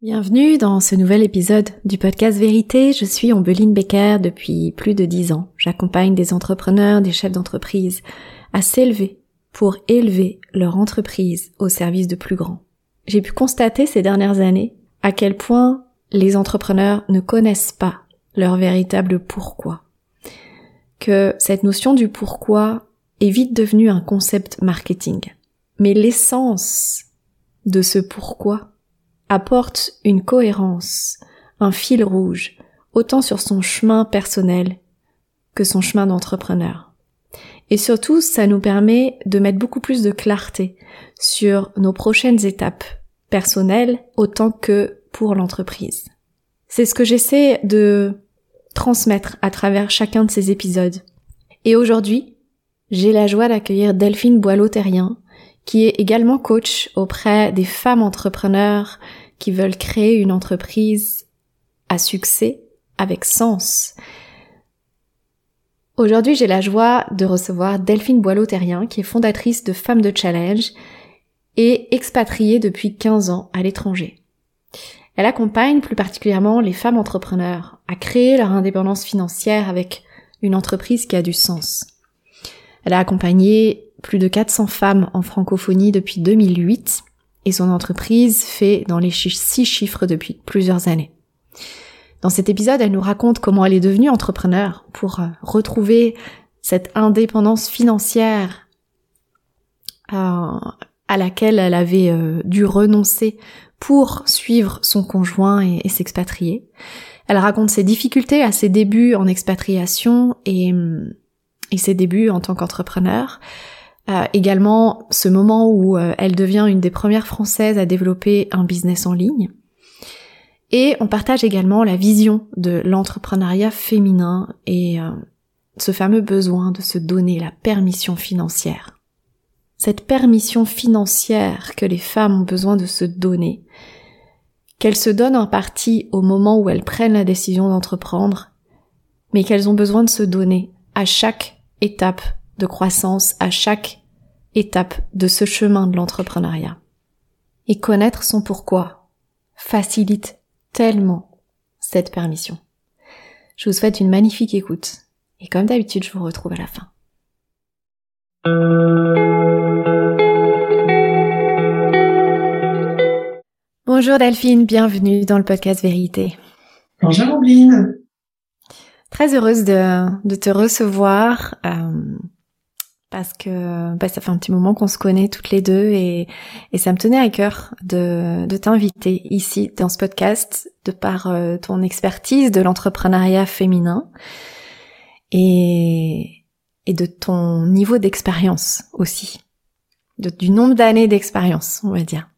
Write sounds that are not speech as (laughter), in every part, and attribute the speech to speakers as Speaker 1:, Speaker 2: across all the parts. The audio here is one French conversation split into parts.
Speaker 1: Bienvenue dans ce nouvel épisode du podcast Vérité. Je suis Ombeline Becker depuis plus de dix ans. J'accompagne des entrepreneurs, des chefs d'entreprise à s'élever pour élever leur entreprise au service de plus grands. J'ai pu constater ces dernières années à quel point les entrepreneurs ne connaissent pas leur véritable pourquoi. Que cette notion du pourquoi est vite devenue un concept marketing. Mais l'essence de ce pourquoi apporte une cohérence, un fil rouge, autant sur son chemin personnel que son chemin d'entrepreneur. Et surtout, ça nous permet de mettre beaucoup plus de clarté sur nos prochaines étapes personnelles autant que pour l'entreprise. C'est ce que j'essaie de transmettre à travers chacun de ces épisodes. Et aujourd'hui, j'ai la joie d'accueillir Delphine Boileau-Terrien, qui est également coach auprès des femmes entrepreneurs qui veulent créer une entreprise à succès avec sens. Aujourd'hui, j'ai la joie de recevoir Delphine Boileau-Terrien, qui est fondatrice de Femmes de Challenge et expatriée depuis 15 ans à l'étranger. Elle accompagne plus particulièrement les femmes entrepreneurs à créer leur indépendance financière avec une entreprise qui a du sens. Elle a accompagné plus de 400 femmes en francophonie depuis 2008 et son entreprise fait dans les six chiffres depuis plusieurs années. Dans cet épisode, elle nous raconte comment elle est devenue entrepreneur pour euh, retrouver cette indépendance financière euh, à laquelle elle avait euh, dû renoncer pour suivre son conjoint et, et s'expatrier. Elle raconte ses difficultés à ses débuts en expatriation et et ses débuts en tant qu'entrepreneur. Euh, également ce moment où euh, elle devient une des premières françaises à développer un business en ligne. Et on partage également la vision de l'entrepreneuriat féminin et euh, ce fameux besoin de se donner la permission financière. Cette permission financière que les femmes ont besoin de se donner, qu'elles se donnent en partie au moment où elles prennent la décision d'entreprendre, mais qu'elles ont besoin de se donner à chaque étape de croissance, à chaque étape de ce chemin de l'entrepreneuriat. Et connaître son pourquoi facilite tellement cette permission. Je vous souhaite une magnifique écoute et comme d'habitude je vous retrouve à la fin. Bonjour Delphine, bienvenue dans le podcast Vérité.
Speaker 2: Bonjour Obline.
Speaker 1: Très heureuse de, te recevoir euh, parce que bah, ça fait un petit moment qu'on se connaît toutes les deux et, ça me tenait à cœur de, t'inviter ici dans ce podcast de par euh, ton expertise de l'entrepreneuriat féminin et, et de ton niveau d'expérience aussi, du nombre d'années d'expérience, on va dire.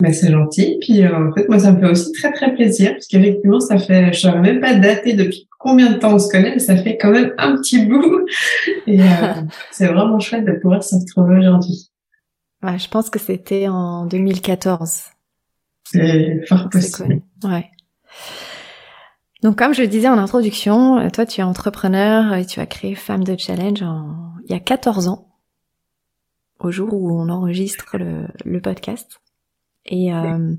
Speaker 2: Ben, c'est gentil. Puis euh, en fait, moi, ça me fait aussi très très plaisir parce qu'effectivement, ça fait, je saurais même pas dater depuis combien de temps on se connaît, mais ça fait quand même un petit bout. (laughs) Et euh, (laughs) c'est vraiment chouette de pouvoir se retrouver aujourd'hui.
Speaker 1: Ouais, je pense que c'était en 2014.
Speaker 2: C'est fort possible.
Speaker 1: Ouais. Donc, comme je le disais en introduction, toi, tu es entrepreneur et tu as créé Femme de Challenge en... il y a 14 ans, au jour où on enregistre le, le podcast. Et euh,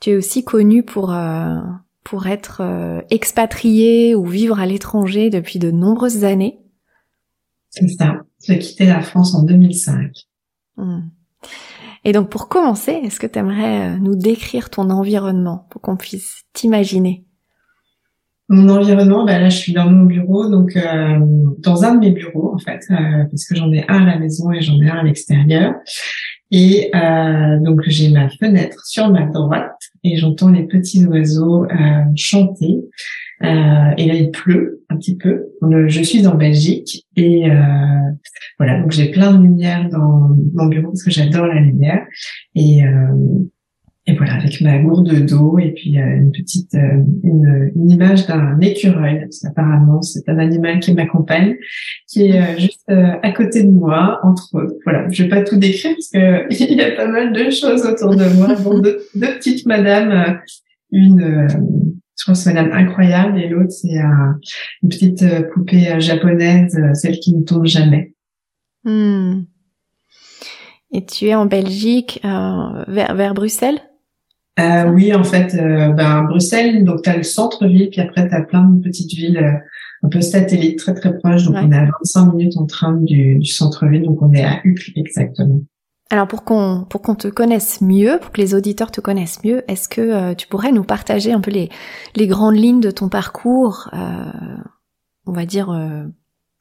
Speaker 1: tu es aussi connu pour euh, pour être euh, expatrié ou vivre à l'étranger depuis de nombreuses années.
Speaker 2: C'est ça. J'ai quitté la France en 2005.
Speaker 1: Hmm. Et donc pour commencer, est-ce que tu aimerais nous décrire ton environnement pour qu'on puisse t'imaginer?
Speaker 2: Mon environnement, ben là je suis dans mon bureau, donc euh, dans un de mes bureaux en fait, euh, parce que j'en ai un à la maison et j'en ai un à l'extérieur. Et euh, donc j'ai ma fenêtre sur ma droite et j'entends les petits oiseaux euh, chanter. Euh, et là il pleut un petit peu. Je suis en Belgique et euh, voilà donc j'ai plein de lumière dans mon bureau parce que j'adore la lumière. Et euh, et voilà, avec ma gourde d'eau et puis euh, une petite euh, une, une, image d'un écureuil. Parce qu'apparemment, c'est un animal qui m'accompagne, qui est euh, juste à côté de moi, entre autres. Voilà, je vais pas tout décrire parce que (laughs) il y a pas mal de choses autour de moi. Bon, deux, deux, petites madames, une je crois c'est madame incroyable et l'autre c'est une petite poupée japonaise, celle qui ne tombe jamais.
Speaker 1: Hmm. Et tu es en Belgique, euh, vers, vers Bruxelles?
Speaker 2: Euh, Oui, en fait, euh, ben, Bruxelles, donc tu as le centre-ville, puis après tu as plein de petites villes euh, un peu satellites très très proches. Donc on est à 25 minutes en train du, du centre-ville, donc on est à Uccle exactement.
Speaker 1: Alors pour qu'on pour qu'on te connaisse mieux, pour que les auditeurs te connaissent mieux, est-ce que euh, tu pourrais nous partager un peu les les grandes lignes de ton parcours, euh, on va dire euh,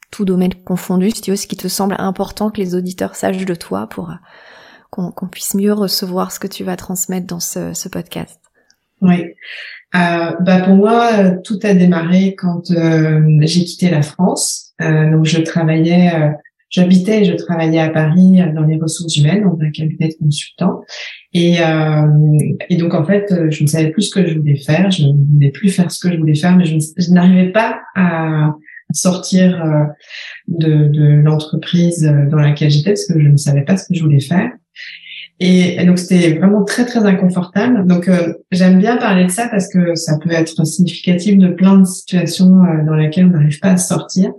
Speaker 1: tout domaine confondu, si tu veux, ce qui te semble important que les auditeurs sachent de toi pour qu'on puisse mieux recevoir ce que tu vas transmettre dans ce, ce podcast.
Speaker 2: Oui. bah pour moi, tout a démarré quand j'ai quitté la France. donc je travaillais J'habitais et je travaillais à Paris euh, dans les ressources humaines, dans un cabinet de consultant. Et, euh, et donc, en fait, euh, je ne savais plus ce que je voulais faire. Je ne voulais plus faire ce que je voulais faire, mais je, n'arrivais pas à sortir euh, de, de l'entreprise dans laquelle j'étais parce que je ne savais pas ce que je voulais faire. Et, donc c'était vraiment très très inconfortable. Donc j'aime bien parler de ça parce que ça peut être significatif de plein de situations dans lesquelles on n'arrive pas à sortir.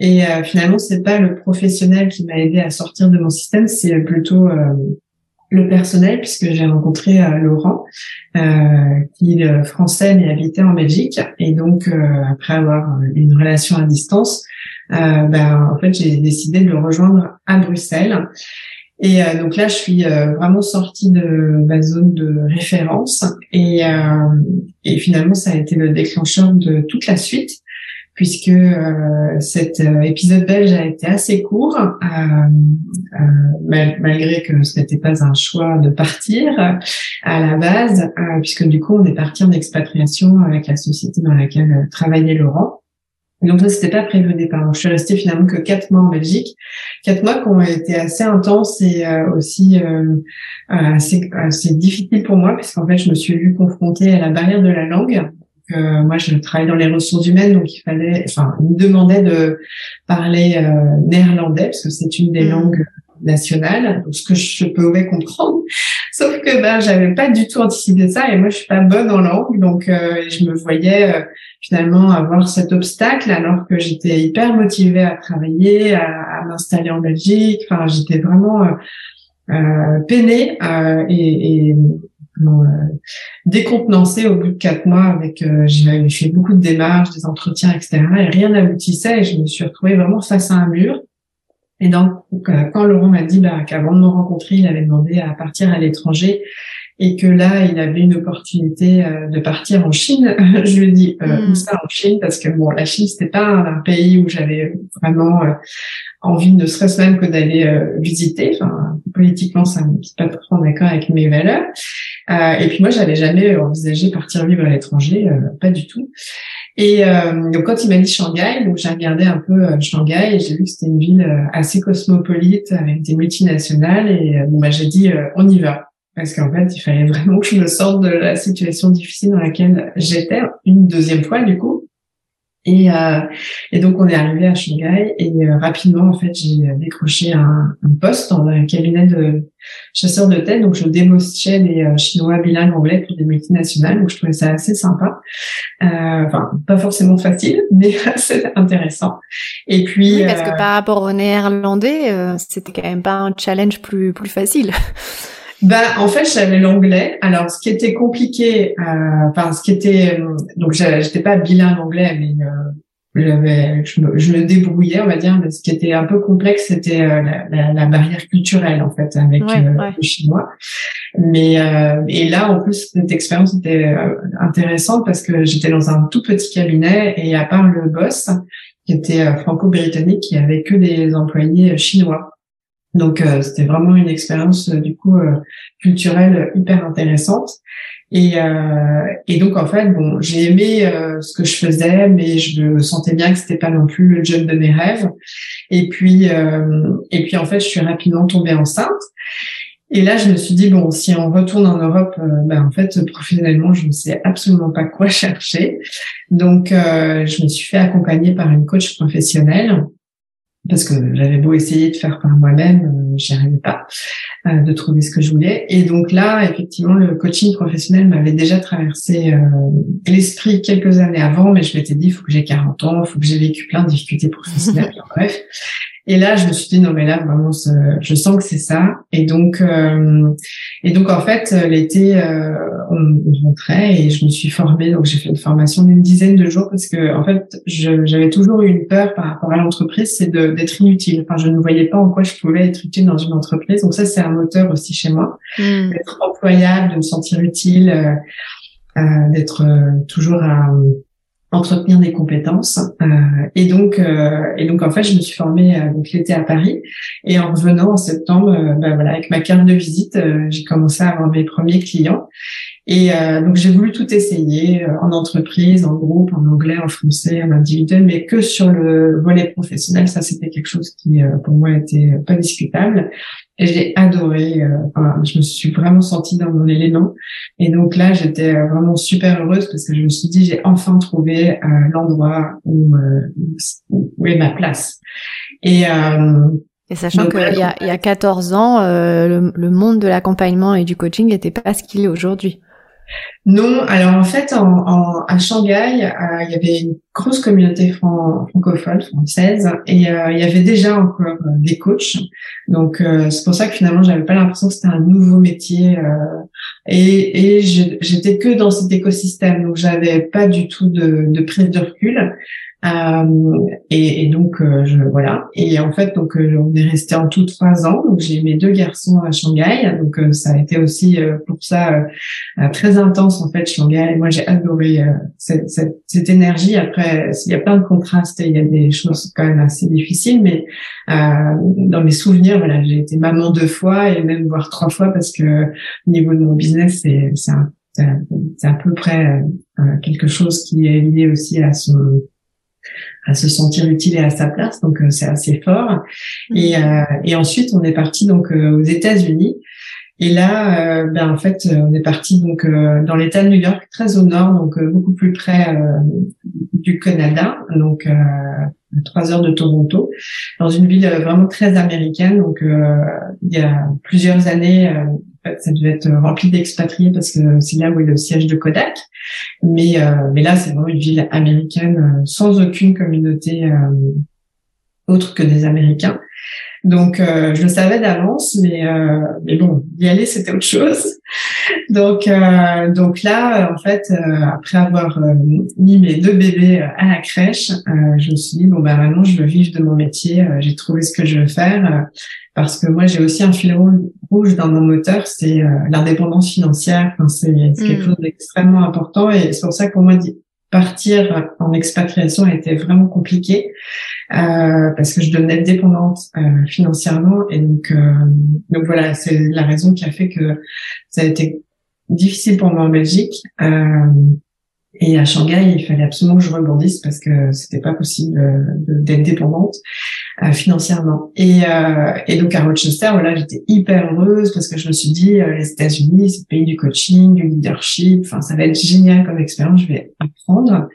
Speaker 2: Et euh, finalement, c'est pas le professionnel qui m'a aidé à sortir de mon système, c'est plutôt euh, le personnel, puisque j'ai rencontré euh, Laurent, euh, qui est français mais habitait en Belgique. Et donc, après avoir une relation à distance, ben, en fait, j'ai décidé de le rejoindre à Bruxelles. Et donc là, je suis vraiment sortie de ma zone de référence. Et, et finalement, ça a été le déclencheur de toute la suite puisque euh, cet euh, épisode belge a été assez court, euh, malgré que ce n'était pas un choix de partir à la base, puisque du coup on est parti en expatriation avec la société dans laquelle travaillait Laurent. Donc ça, c'était pas prévu au départ. Donc, je suis restée finalement que quatre mois en Belgique, quatre mois qui ont été assez intenses et aussi assez, assez difficiles pour moi, puisqu'en fait, je me suis vue confrontée à la barrière de la langue moi, je travaille dans les ressources humaines, donc il fallait, enfin, il me demandait de parler euh, néerlandais parce que c'est une des mm. langues nationales, donc ce que je pouvais comprendre. Sauf que ben, j'avais pas du tout anticipé ça et moi, je suis pas bonne en langue, donc euh, je me voyais euh, finalement avoir cet obstacle alors que j'étais hyper motivée à travailler, à, à m'installer en Belgique. Enfin, j'étais vraiment euh, peinée et, et euh, décontenancé au bout de quatre mois avec euh, j'ai fait beaucoup de démarches, des entretiens, etc. Et rien n'aboutissait et je me suis retrouvée vraiment face à un mur. Et donc, euh, quand Laurent m'a dit bah, qu'avant de me rencontrer, il avait demandé à partir à l'étranger et que là, il avait une opportunité de partir en Chine, (laughs) je lui ai dit euh, où ça en Chine? Parce que bon, la Chine, c'était pas un pays où j'avais vraiment envie, ne serait-ce même que d'aller visiter. Enfin, politiquement, ça ne pas trop d'accord avec mes valeurs. Euh, et puis moi, j'avais jamais envisagé partir vivre à l'étranger, euh, pas du tout. Et euh, donc quand il m'a dit Shanghai, donc j'ai regardé un peu Shanghai et j'ai vu que c'était une ville assez cosmopolite avec des multinationales et bon bah j'ai dit on y va. Parce qu'en fait il fallait (laughs) vraiment que je me sorte de la situation difficile dans laquelle j'étais une deuxième fois du coup et, euh, et, donc on est arrivé à Shanghai et euh, rapidement en fait j'ai décroché un, un, poste dans un cabinet de chasseurs de tête. Donc je débauchais des euh, Chinois bilingues anglais pour des multinationales. Donc je trouvais ça assez sympa. Euh, enfin pas forcément facile, (laughs) mais assez intéressant. Et puis
Speaker 1: oui, parce que par rapport au néerlandais, c'était quand même pas un challenge plus plus facile.
Speaker 2: Ben, en fait, j'avais l'anglais. Alors, ce qui était compliqué, euh, enfin, ce qui était, euh, donc, j'étais pas bilingue anglais, mais euh, je, me, je me débrouillais, on va dire. Mais ce qui était un peu complexe, c'était euh, la, la, la, barrière culturelle, en fait, avec euh, le chinois. Mais et là, en plus, cette expérience était intéressante parce que j'étais dans un tout petit cabinet et à part le boss, qui était franco-britannique, il y avait que des employés chinois. Donc euh, c'était vraiment une expérience euh, du coup euh, culturelle hyper intéressante. Et, et donc en fait bon j'ai aimé ce que je faisais, mais je sentais bien que c'était pas non plus le job de mes rêves. Et puis et puis en fait je suis rapidement tombée enceinte. Et là, je me suis dit bon, si on retourne en Europe, ben en fait, professionnellement, je ne sais absolument pas quoi (laughs) chercher. Donc, je me suis fait accompagner par une coach professionnelle parce que j'avais beau essayer de faire par moi-même, euh, j'y arrivais pas euh, de trouver ce que je voulais. Et donc là, effectivement, le coaching professionnel m'avait déjà traversé euh, l'esprit quelques années avant, mais je m'étais dit, il faut que j'ai 40 ans, il faut que j'ai vécu plein de difficultés professionnelles, (laughs) bref. Et là, je me suis dit non mais là vraiment, je sens que c'est ça. Et donc, euh, et donc en fait, l'été, euh, on, rentrait et je me suis formée. Donc j'ai fait une formation d'une dizaine de jours parce que en fait, j'avais toujours eu une peur par rapport à l'entreprise, c'est d'être inutile. Enfin, je ne voyais pas en quoi je pouvais être utile dans une entreprise. Donc ça, c'est un moteur aussi chez moi, mmh. d'être employable, de me sentir utile, euh, d'être toujours à entretenir des compétences. Euh, et donc euh, et donc en fait je me suis formée euh, donc l'été à Paris. Et en revenant en septembre ben voilà avec ma carte de visite j'ai commencé à avoir mes premiers clients et donc j'ai voulu tout essayer en entreprise en groupe en anglais en français en individuel mais que sur le volet professionnel ça c'était quelque chose qui pour moi était pas discutable et j'ai adoré. Euh, je me suis vraiment sentie dans mon élément. Et donc là, j'étais euh, vraiment super heureuse parce que je me suis dit, j'ai enfin trouvé euh, l'endroit où, où est ma place.
Speaker 1: Et, et sachant qu'il y y a 14 ans, le, le, monde de l'accompagnement et du coaching n'était pas ce qu'il est aujourd'hui.
Speaker 2: Non, alors en fait, en, à Shanghai, euh, il y avait une grosse communauté francophone, française, et euh, il y avait déjà encore euh, des coachs. Donc c'est pour ça que finalement, j'avais pas l'impression que c'était un nouveau métier. Et, et j'étais que dans cet écosystème, donc j'avais pas du tout de, de prise de recul. Euh, et, et, donc euh, je voilà. Et en fait donc euh, on est resté en tout trois ans. Donc j'ai mes deux garçons à Shanghai. Donc ça a été aussi pour ça très intense en fait Shanghai. Moi j'ai adoré cette, cette, cette, énergie. Après il y a plein de contrastes il y a des choses quand même assez difficiles mais dans mes souvenirs voilà j'ai été maman deux fois et même voire trois fois parce que au niveau de mon business c'est c'est à peu près quelque chose qui est lié aussi à son à se sentir utile et à sa place, donc euh, c'est assez fort. Et, euh, et ensuite, on est parti donc euh, aux États-Unis. Et là, ben en fait, on est parti donc dans l'État de New York, très au nord, donc beaucoup plus près du Canada, donc à trois heures de Toronto, dans une ville vraiment très américaine. Donc il y a plusieurs années, ça devait être rempli d'expatriés parce que c'est là où est le siège de Kodak. Mais, euh, mais là, c'est vraiment une ville américaine euh, sans aucune communauté euh, autre que des Américains. Donc, je le savais d'avance, mais mais bon, y aller c'était autre chose. (laughs) Donc donc là, en fait, après avoir mis mes deux bébés à la crèche, je me suis dit bon ben maintenant je veux vivre de mon métier. j'ai trouvé ce que je veux faire parce que moi j'ai aussi un fil rouge dans mon moteur, c'est euh, l'indépendance financière. Enfin, c'est quelque mm. chose d'extrêmement important et c'est pour ça que pour moi partir en expatriation a été vraiment compliqué euh, parce que je devenais dépendante euh, financièrement et donc euh, donc voilà c'est la raison qui a fait que ça a été difficile pour moi en Belgique. Et à Shanghai, il fallait absolument que je rebondisse parce que c'était pas possible d'être dépendante. Euh, financièrement. Et, euh, et donc à Rochester, voilà, j'étais hyper heureuse parce que je me suis dit, euh, les États-Unis, c'est le pays du coaching, du leadership. Enfin, ça va être génial comme expérience. Je vais apprendre.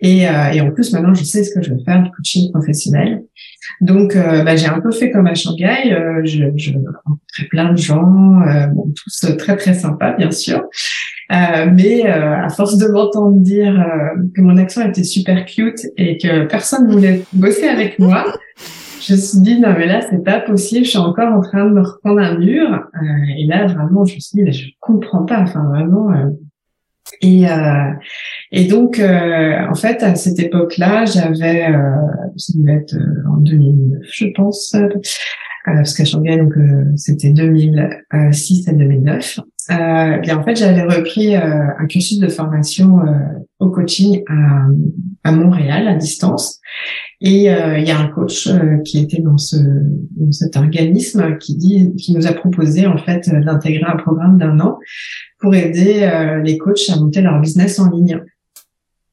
Speaker 2: Et, et en plus, maintenant, je sais ce que je veux faire du coaching professionnel. Donc, bah, j'ai un peu fait comme à Shanghai. je, je rencontrais plein de gens, bon, tous très très sympas, bien sûr. Euh, mais euh, à force de m'entendre dire euh, que mon accent était super cute et que personne voulait bosser avec moi, je me suis dit non mais là c'est pas possible, je suis encore en train de me reprendre un mur. et là vraiment je me suis dit je comprends pas, enfin vraiment. Et et donc en fait à cette époque-là j'avais ça devait être en 2009 je pense parce qu'à Shanghai donc c'était 2006 à 2009 euh, bien en fait j'avais repris euh, un cursus de formation euh, au coaching à, à, Montréal à distance et euh, il y a un coach euh, qui était dans, ce, dans cet organisme qui dit qui nous a proposé en fait d'intégrer un programme d'un an pour aider les coachs à monter leur business en ligne.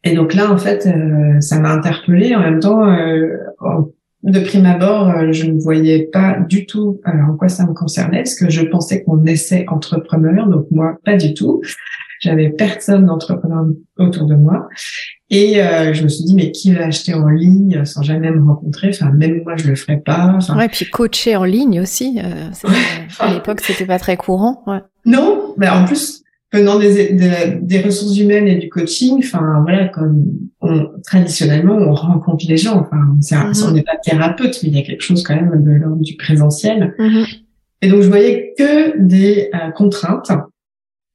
Speaker 2: Et donc là en fait ça m'a interpellée en même temps de prime abord, euh, je ne voyais pas du tout euh, en quoi ça me concernait, parce que je pensais qu'on naissait entrepreneur, donc moi, pas du tout. J'avais personne d'entrepreneur autour de moi. Et euh, je me suis dit, mais qui va acheter en ligne sans jamais me rencontrer? Enfin, même moi, je le ferais pas. Enfin,
Speaker 1: ouais, puis coacher en ligne aussi. (laughs) à l'époque, c'était pas très courant. Ouais.
Speaker 2: Non, mais en plus, venant des, des ressources humaines et du coaching, enfin voilà, comme on, traditionnellement on rencontre les gens. Enfin, mm-hmm. on n'est pas thérapeute, mais il y a quelque chose quand même de l'ordre du présentiel. Mm-hmm. Et donc je voyais que des euh, contraintes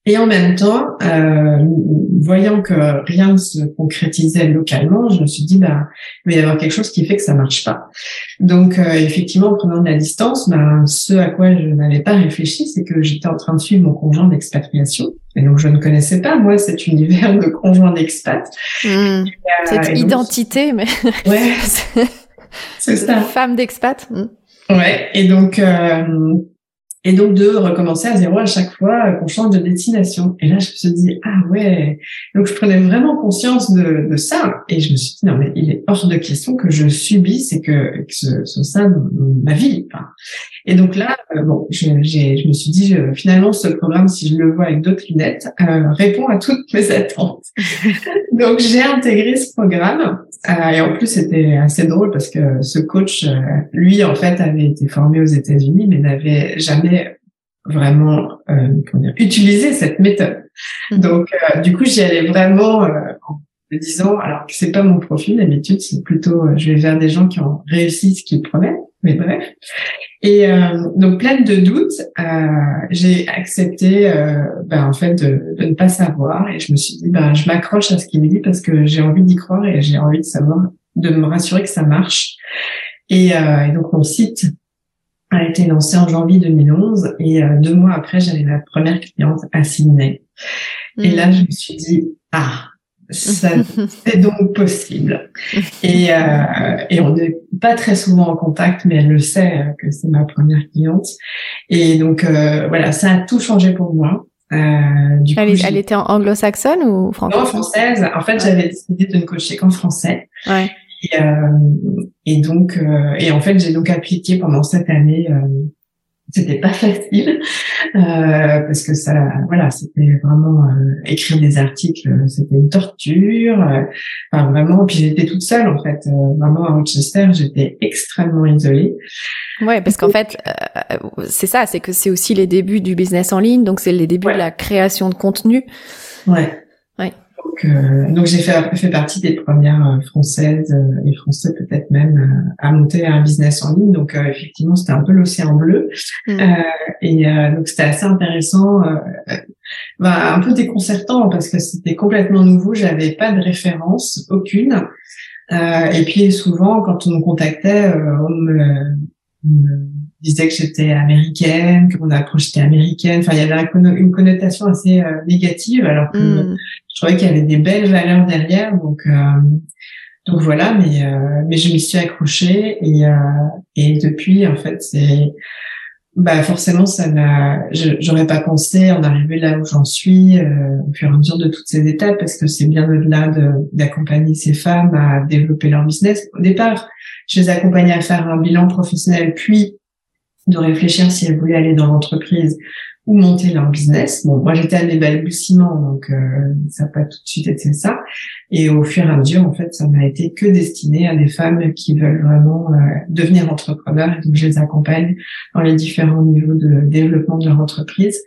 Speaker 2: et en même temps, euh, voyant que rien ne se concrétisait localement, je me suis dit, bah, il va y avoir quelque chose qui fait que ça marche pas. Donc, euh, effectivement, en prenant de la distance, bah, ce à quoi je n'avais pas réfléchi, c'est que j'étais en train de suivre mon conjoint d'expatriation. Et donc, je ne connaissais pas, moi, cet univers de conjoint d'expat.
Speaker 1: Mmh. Cette identité, mais...
Speaker 2: Ouais, (laughs) c'est ça.
Speaker 1: Femme d'expat.
Speaker 2: Mmh. Ouais, et donc... Et donc de recommencer à zéro à chaque fois qu'on change de destination. Et là, je me suis dit, ah ouais. Donc je prenais vraiment conscience de, de ça. Et je me suis dit, non, mais il est hors de question que je subisse et que, que ce, soit ça ma vie. Et donc là, euh, bon, je, je me suis dit, finalement, ce programme, si je le vois avec d'autres lunettes, euh, répond à toutes (laughs) mes attentes. (laughs) donc j'ai intégré ce programme. Euh, et en plus, c'était assez drôle parce que ce coach, euh, lui, en fait, avait été formé aux États-Unis, mais n'avait jamais vraiment euh, dire, utilisé cette méthode. Mhm. Donc, euh, du coup, j'y allais vraiment en me disant, alors que c'est pas mon profil d'habitude, c'est plutôt, je vais vers des gens qui ont réussi ce qu'ils promettent. Mais bref. Et donc pleine de doutes, j'ai accepté, ben, en fait, de, de, ne pas savoir, et je me suis dit, ben, je m'accroche à ce qu'il me dit parce que j'ai envie d'y croire et j'ai envie de savoir, de me rassurer que ça marche. Et, et donc mon site a été lancé en janvier 2011 et euh, deux mois après, j'avais ma première cliente à Sydney. Et là, je me suis dit, ah, (laughs) c'est donc possible. Et, euh, et on n'est pas très souvent en contact, mais elle le sait euh, que c'est ma première cliente. Et donc, euh, voilà, ça a tout changé pour moi.
Speaker 1: Euh, du elle, coup, elle était anglo-saxonne ou française
Speaker 2: Non, française? En fait, j'avais décidé de ne coacher qu'en français. Ouais. Et, euh, et donc, euh, et en fait, j'ai donc appliqué pendant cette année. Euh, c'était pas (laughs) facile parce que ça, voilà, c'était vraiment écrire des articles, c'était une torture. enfin vraiment, puis j'étais toute seule en fait. vraiment à Rochester, j'étais extrêmement isolée.
Speaker 1: Ouais, parce qu'en fait, c'est ça, c'est que c'est aussi les débuts du business en ligne, donc c'est les débuts de la création de contenu.
Speaker 2: Ouais. Donc, euh, donc j'ai fait, fait partie des premières euh, françaises euh, et français peut-être même à monter un business en ligne. Donc effectivement, c'était un peu l'océan bleu. Mm. et donc c'était assez intéressant, bah, un peu déconcertant parce que c'était complètement nouveau. J'avais pas de référence, aucune. et puis souvent, quand on me contactait, on me, disait que j'étais américaine, que mon approche était américaine. Enfin, il y avait une connotation assez négative, alors que mm je trouvais qu'il y avait des belles valeurs derrière. Donc, euh, donc voilà, mais euh, mais je m'y suis accrochée et euh, et depuis en fait c'est bah forcément ça n'a j'aurais pas pensé en arriver là où j'en suis au fur et à mesure de toutes ces étapes parce que c'est bien au-delà d'accompagner ces femmes à développer leur business. Au départ, je les accompagnais à faire un bilan professionnel puis de réfléchir si elles voulaient aller dans l'entreprise ou monter leur business. Bon, moi j'étais à mes balbutiements, donc euh, ça n'a pas tout de suite été ça. Et au fur et à mesure, en fait, ça m'a été que destiné à des femmes qui veulent vraiment euh, devenir entrepreneurs. Et donc je les accompagne dans les différents niveaux de développement de leur entreprise.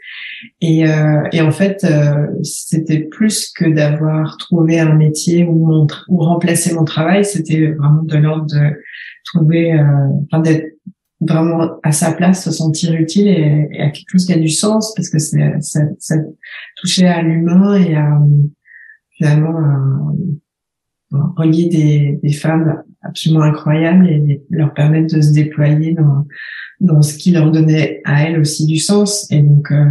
Speaker 2: Et, euh, et en fait, euh, c'était plus que d'avoir trouvé un métier ou, mon ou remplacer mon travail. C'était vraiment de l'ordre de trouver, enfin d'être vraiment à sa place, se sentir utile et, à quelque chose qui a du sens parce que c'est ça, ça touchait à l'humain et à finalement à, relier des, des, femmes absolument incroyables et leur permettre de se déployer dans dans ce qui leur donnait à elles aussi du sens. Et donc euh,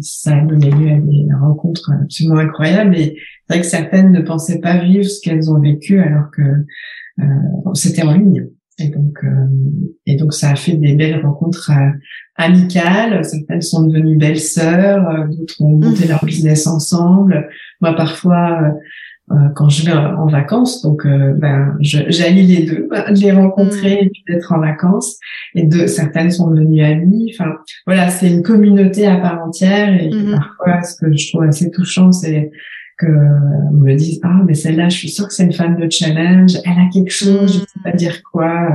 Speaker 2: ça a donné lieu à des rencontres absolument incroyables. Et c'est vrai que certaines ne pensaient pas vivre ce qu'elles ont vécu alors que euh, c'était en ligne et donc, euh, et donc ça a fait des belles rencontres euh, amicales. Certaines sont devenues belles sœurs, euh, d'autres ont monté mmh. leur business ensemble. Moi, parfois, quand je vais en vacances, donc ben, j'allie les deux, (laughs) de les rencontrer mmh. et puis d'être en vacances. Et de certaines sont devenues amies. Enfin, voilà, c'est une communauté à part entière. Et mmh. parfois, ce que je trouve assez touchant, c'est que on me dise ah mais celle-là je suis sûre que c'est une femme de challenge. Elle a quelque chose je sais pas dire quoi.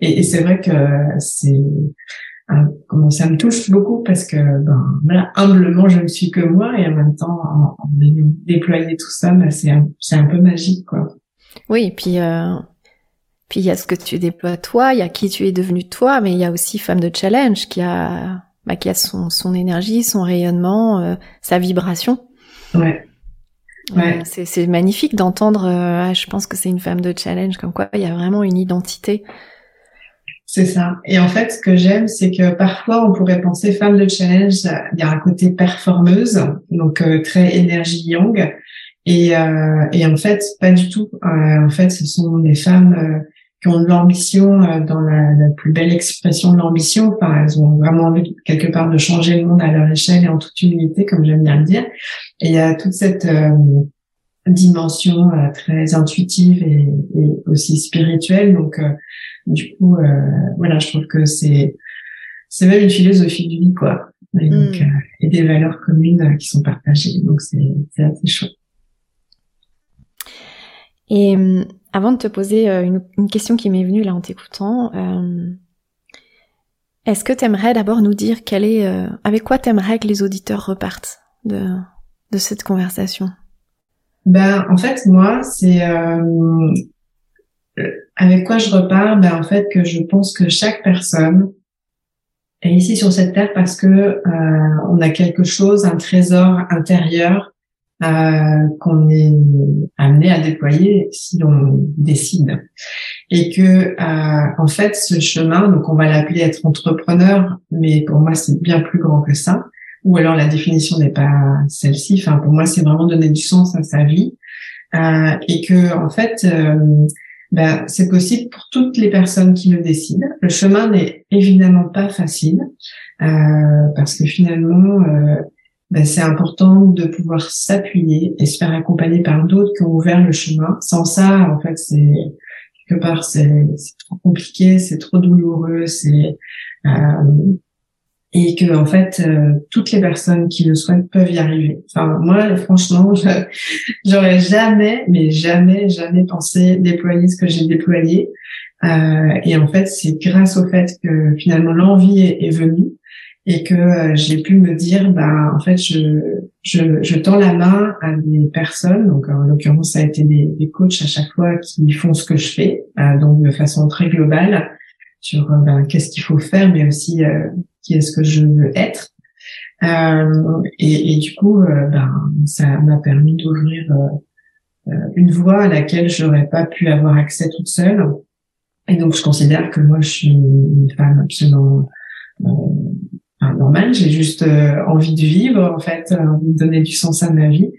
Speaker 2: Et, et c'est vrai que c'est comment ça me touche beaucoup parce que ben voilà humblement je ne suis que moi et en même temps en, déployer tout ça ben, c'est un, c'est un peu magique quoi.
Speaker 1: Oui et puis euh, puis il y a ce que tu déploies toi il y a qui tu es devenu toi mais il y a aussi femme de challenge qui a bah, qui a son son énergie son rayonnement euh, sa vibration.
Speaker 2: Ouais
Speaker 1: Ouais. Euh, c'est, magnifique d'entendre. Ah, je pense que c'est une femme de challenge, comme quoi il y a vraiment une identité
Speaker 2: c'est ça. Et en fait, ce que j'aime, c'est que parfois, on pourrait penser femme de challenge, il y a un côté performeuse, donc euh, très énergie yang. Et, euh, et en fait, pas du tout. Euh, en fait, ce sont des femmes qui ont de l'ambition dans la, la, plus belle expression de l'ambition. Enfin, elles ont vraiment envie quelque part de changer le monde à leur échelle et en toute humilité, comme j'aime bien le dire. Et il y a toute cette dimension très intuitive et, et, aussi spirituelle. Donc du coup, euh, voilà, je trouve que c'est c'est même une philosophie de vie, quoi. Et, donc, euh, et des valeurs communes euh, qui sont partagées. Donc, c'est assez chaud.
Speaker 1: Et avant de te poser une, une question qui m'est venue là en t'écoutant, est-ce que tu aimerais d'abord nous dire quel est, avec quoi t'aimerais que les auditeurs repartent de, cette conversation?
Speaker 2: Ben, en fait, moi, c'est avec quoi je repars? Ben en fait que je pense que chaque personne est ici sur cette terre parce que euh, on a quelque chose, un trésor intérieur euh, qu'on est amené à déployer si on décide. Et que euh, en fait ce chemin, donc on va l'appeler être entrepreneur, mais pour moi c'est bien plus grand que ça. Ou alors la définition n'est pas celle-ci. Enfin pour moi c'est vraiment donner du sens à sa vie. Euh, et que en fait ben, c'est possible pour toutes les personnes qui le décident. Le chemin n'est évidemment pas facile euh, parce que finalement, euh, c'est important de pouvoir s'appuyer et se faire accompagner par d'autres qui ont ouvert le chemin. Sans ça, en fait, c'est quelque part c'est trop compliqué, c'est trop douloureux, c'est euh, et que en fait euh, toutes les personnes qui le souhaitent peuvent y arriver. Enfin moi franchement (laughs) j'aurais jamais mais jamais jamais pensé déployer ce que j'ai déployé euh, et en fait c'est grâce au fait que finalement l'envie est, venue et que euh, j'ai pu me dire bah en fait je, je, je tends la main à des personnes donc en l'occurrence ça a été des, des coachs à chaque fois qui font ce que je fais euh, donc de façon très globale sur ben, qu'est-ce qu'il faut faire mais aussi qui est-ce que je veux être. Euh, et, et, du coup, euh, ben, ça m'a permis d'ouvrir euh, une voie à laquelle j'aurais pas pu avoir accès toute seule. Et donc, je considère que moi, je suis une femme absolument normale. J'ai juste envie de vivre, en fait, envie de donner du sens à ma vie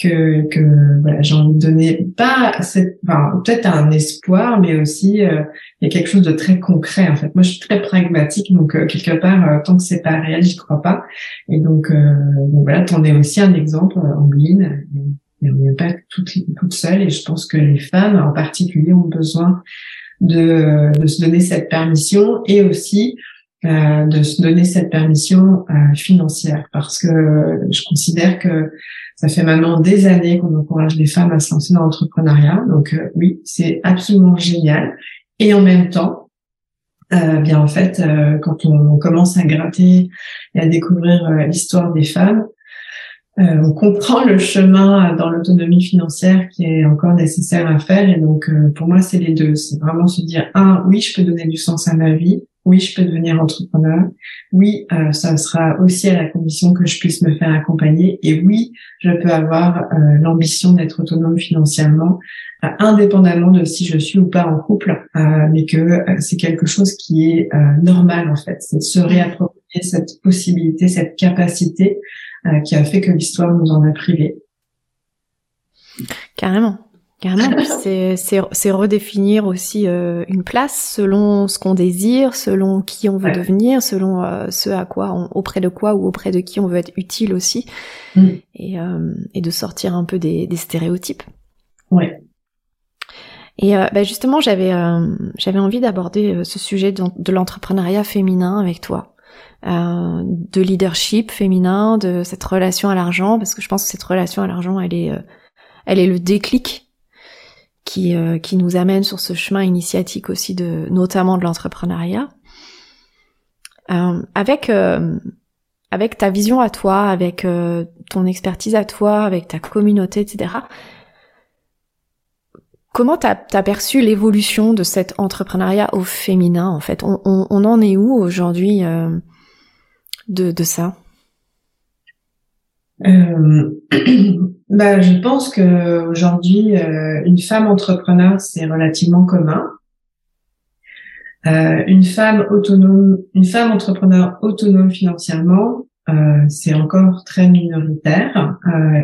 Speaker 2: que, que voilà, j'ai envie de donner pas cette, enfin, peut-être un espoir, mais aussi euh, il y a quelque chose de très concret en fait. Moi, je suis très pragmatique, donc euh, quelque part, euh, tant que c'est pas réel, j'y crois pas. Et donc, donc voilà, t'en es aussi un exemple, Ambline. on n'est pas toute, toute seule, et je pense que les femmes en particulier ont besoin de, de se donner cette permission et aussi de se donner cette permission financière parce que je considère que ça fait maintenant des années qu'on encourage les femmes à se lancer dans l'entrepreneuriat. Donc euh, oui, c'est absolument génial. Et en même temps, euh, bien en fait, euh, quand on commence à gratter et à découvrir euh, l'histoire des femmes, on comprend le chemin dans l'autonomie financière qui est encore nécessaire à faire. Et donc, pour moi, c'est les deux. C'est vraiment se dire, un, oui, je peux donner du sens à ma vie oui, je peux devenir entrepreneur. Oui, euh, ça sera aussi à la condition que je puisse me faire accompagner. Et oui, je peux avoir euh, l'ambition d'être autonome financièrement, euh, indépendamment de si je suis ou pas en couple, mais que c'est quelque chose qui est normal en fait. C'est se réapproprier cette possibilité, cette capacité qui a fait que l'histoire nous en a privés.
Speaker 1: Carrément. (laughs) c'est redéfinir aussi euh, une place selon ce qu'on désire, selon qui on veut devenir, selon euh, ce à quoi, auprès de quoi ou auprès de qui on veut être utile aussi, mm. et, euh, et, de sortir un peu des, des stéréotypes.
Speaker 2: Ouais.
Speaker 1: Et bah justement, j'avais j'avais envie d'aborder ce sujet de, de l'entrepreneuriat féminin avec toi, de leadership féminin, de cette relation à l'argent, parce que je pense que cette relation à l'argent, elle est elle est le déclic qui, euh, qui nous amène sur ce chemin initiatique aussi de notamment de l'entrepreneuriat. avec avec ta vision à toi, avec ton expertise à toi, avec ta communauté, etc. Comment t'as as perçu l'évolution de cet entrepreneuriat au féminin en fait? On, en est où aujourd'hui euh, de, de, ça?
Speaker 2: Euh, (clears throat) bah, je pense que aujourd'hui euh, une femme entrepreneur c'est relativement commun. Euh, une femme autonome, une femme entrepreneur autonome financièrement, c'est encore très minoritaire.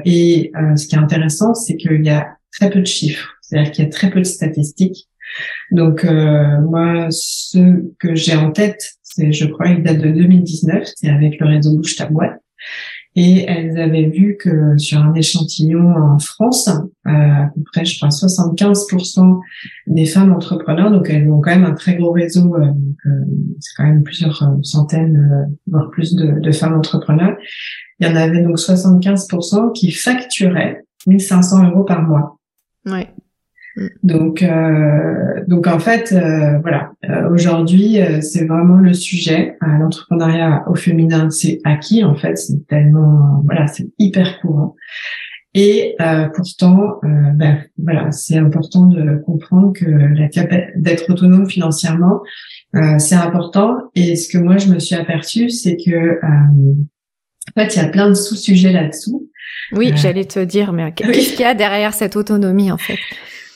Speaker 2: et ce qui est intéressant, c'est qu'il y a très peu de chiffres. C'est-à-dire qu'il y a très peu de statistiques. Donc euh, moi, ce que j'ai en tête, c'est, je crois, il date de 2019, c'est avec le réseau Bouche ta. Et elles avaient vu que sur un échantillon en France, euh, à peu près, je crois, 75% des femmes entrepreneurs, donc elles ont quand même un très gros réseau, euh, c'est quand même plusieurs centaines, voire plus de, de femmes entrepreneurs. Il y en avait donc 75% qui facturaient 1500 euros par mois.
Speaker 1: Ouais.
Speaker 2: Donc, euh, donc en fait, euh, voilà. Euh, aujourd'hui, c'est vraiment le sujet. L'entrepreneuriat au féminin, c'est acquis. En fait, c'est tellement, voilà, c'est hyper courant. Et pourtant, ben, voilà, c'est important de comprendre que la d'être autonome financièrement, c'est important. Et ce que moi je me suis aperçue, c'est que en fait, il y a plein de sous-sujets là-dessous.
Speaker 1: Oui, j'allais te dire, mais qu'est-ce qu'il y a derrière cette autonomie en fait?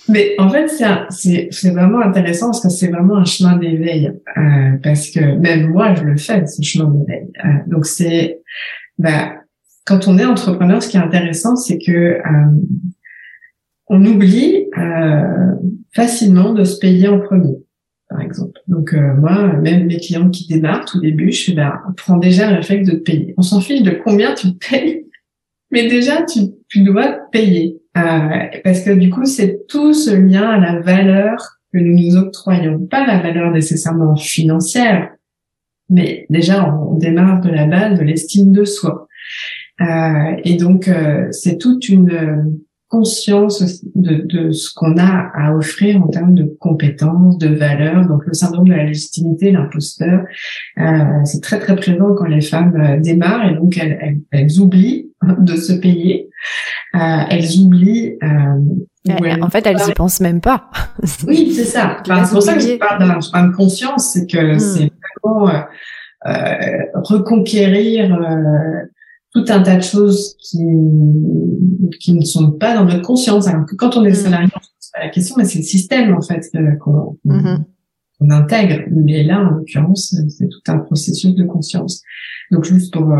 Speaker 2: Mais en fait, c'est vraiment intéressant parce que c'est vraiment un chemin d'éveil euh, parce que même moi, je le fais ce chemin d'éveil. Euh, donc c'est bah quand on est entrepreneur, ce qui est intéressant, c'est que euh, on oublie euh, facilement de se payer en premier, par exemple. Donc euh, moi, même mes clients qui démarrent tout début, je fais bah prends déjà le réflexe de te payer. On s'en fiche de combien tu payes, mais déjà tu tu dois payer. Euh, parce que du coup, c'est tout ce lien à la valeur que nous nous octroyons. Pas la valeur nécessairement financière, mais déjà, on, démarre de la base de l'estime de soi. Euh, et donc, euh, c'est toute une conscience de, de ce qu'on a à offrir en termes de compétences, de valeurs. Donc, le syndrome de la légitimité, l'imposteur, euh, c'est très très présent quand les femmes euh, démarrent et donc elles, elles oublient de se payer euh, elles oublient.
Speaker 1: Euh, en fait, elles y pensent même pas.
Speaker 2: oui, c'est ça. (laughs) c'est pour ça que je parle d'un chemin de conscience, c'est que hmm. c'est vraiment euh, euh reconquérir tout un tas de choses qui qui ne sont pas dans notre conscience. Alors que quand on est hmm. salarié, c'est pas la question, mais c'est le système en fait qu'on mm intègre. Mais là, en l'occurrence, c'est tout un processus de conscience. Donc juste pour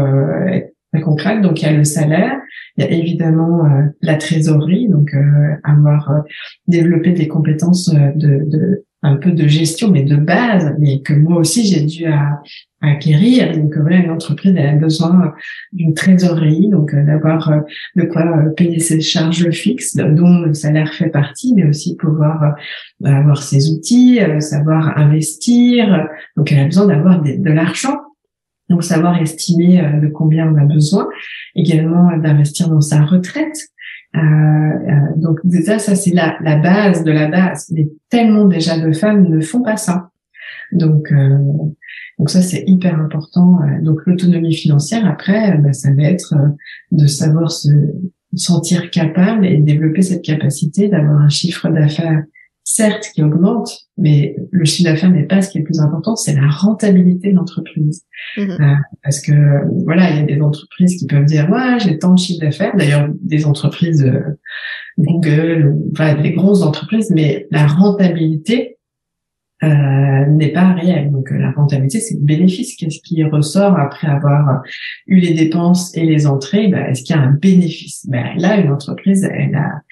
Speaker 2: être très donc il y a le salaire, il y a évidemment euh, la trésorerie, donc euh, avoir euh, développé des compétences de, de, un peu de gestion, mais de base, mais que moi aussi j'ai dû à, acquérir. Donc voilà, une entreprise elle a besoin d'une trésorerie, donc d'avoir de quoi payer ses charges fixes, dont le salaire fait partie, mais aussi pouvoir avoir ses outils, savoir investir. Donc elle a besoin d'avoir de l'argent donc savoir estimer euh, de combien on a besoin, également euh, d'investir dans sa retraite. Euh, euh, donc déjà ça c'est la, la base de la base, mais tellement déjà de femmes ne font pas ça. Donc euh, donc ça c'est hyper important. Donc l'autonomie financière après, bah, ça va être de savoir se sentir capable et développer cette capacité d'avoir un chiffre d'affaires certes qui augmente, mais le chiffre d'affaires n'est pas ce qui est le plus important, c'est la rentabilité de l'entreprise. Mhm. Euh, parce que voilà, il y a des entreprises qui peuvent dire ouais j'ai tant de chiffre d'affaires, d'ailleurs des entreprises euh, Google, ou, enfin des grosses entreprises, mais la rentabilité euh, n'est pas réelle. Donc la rentabilité c'est le bénéfice. Qu'est-ce qui ressort après avoir eu les dépenses et les entrées? Ben, Est-ce qu'il y a un bénéfice? Ben, Là, une entreprise, elle a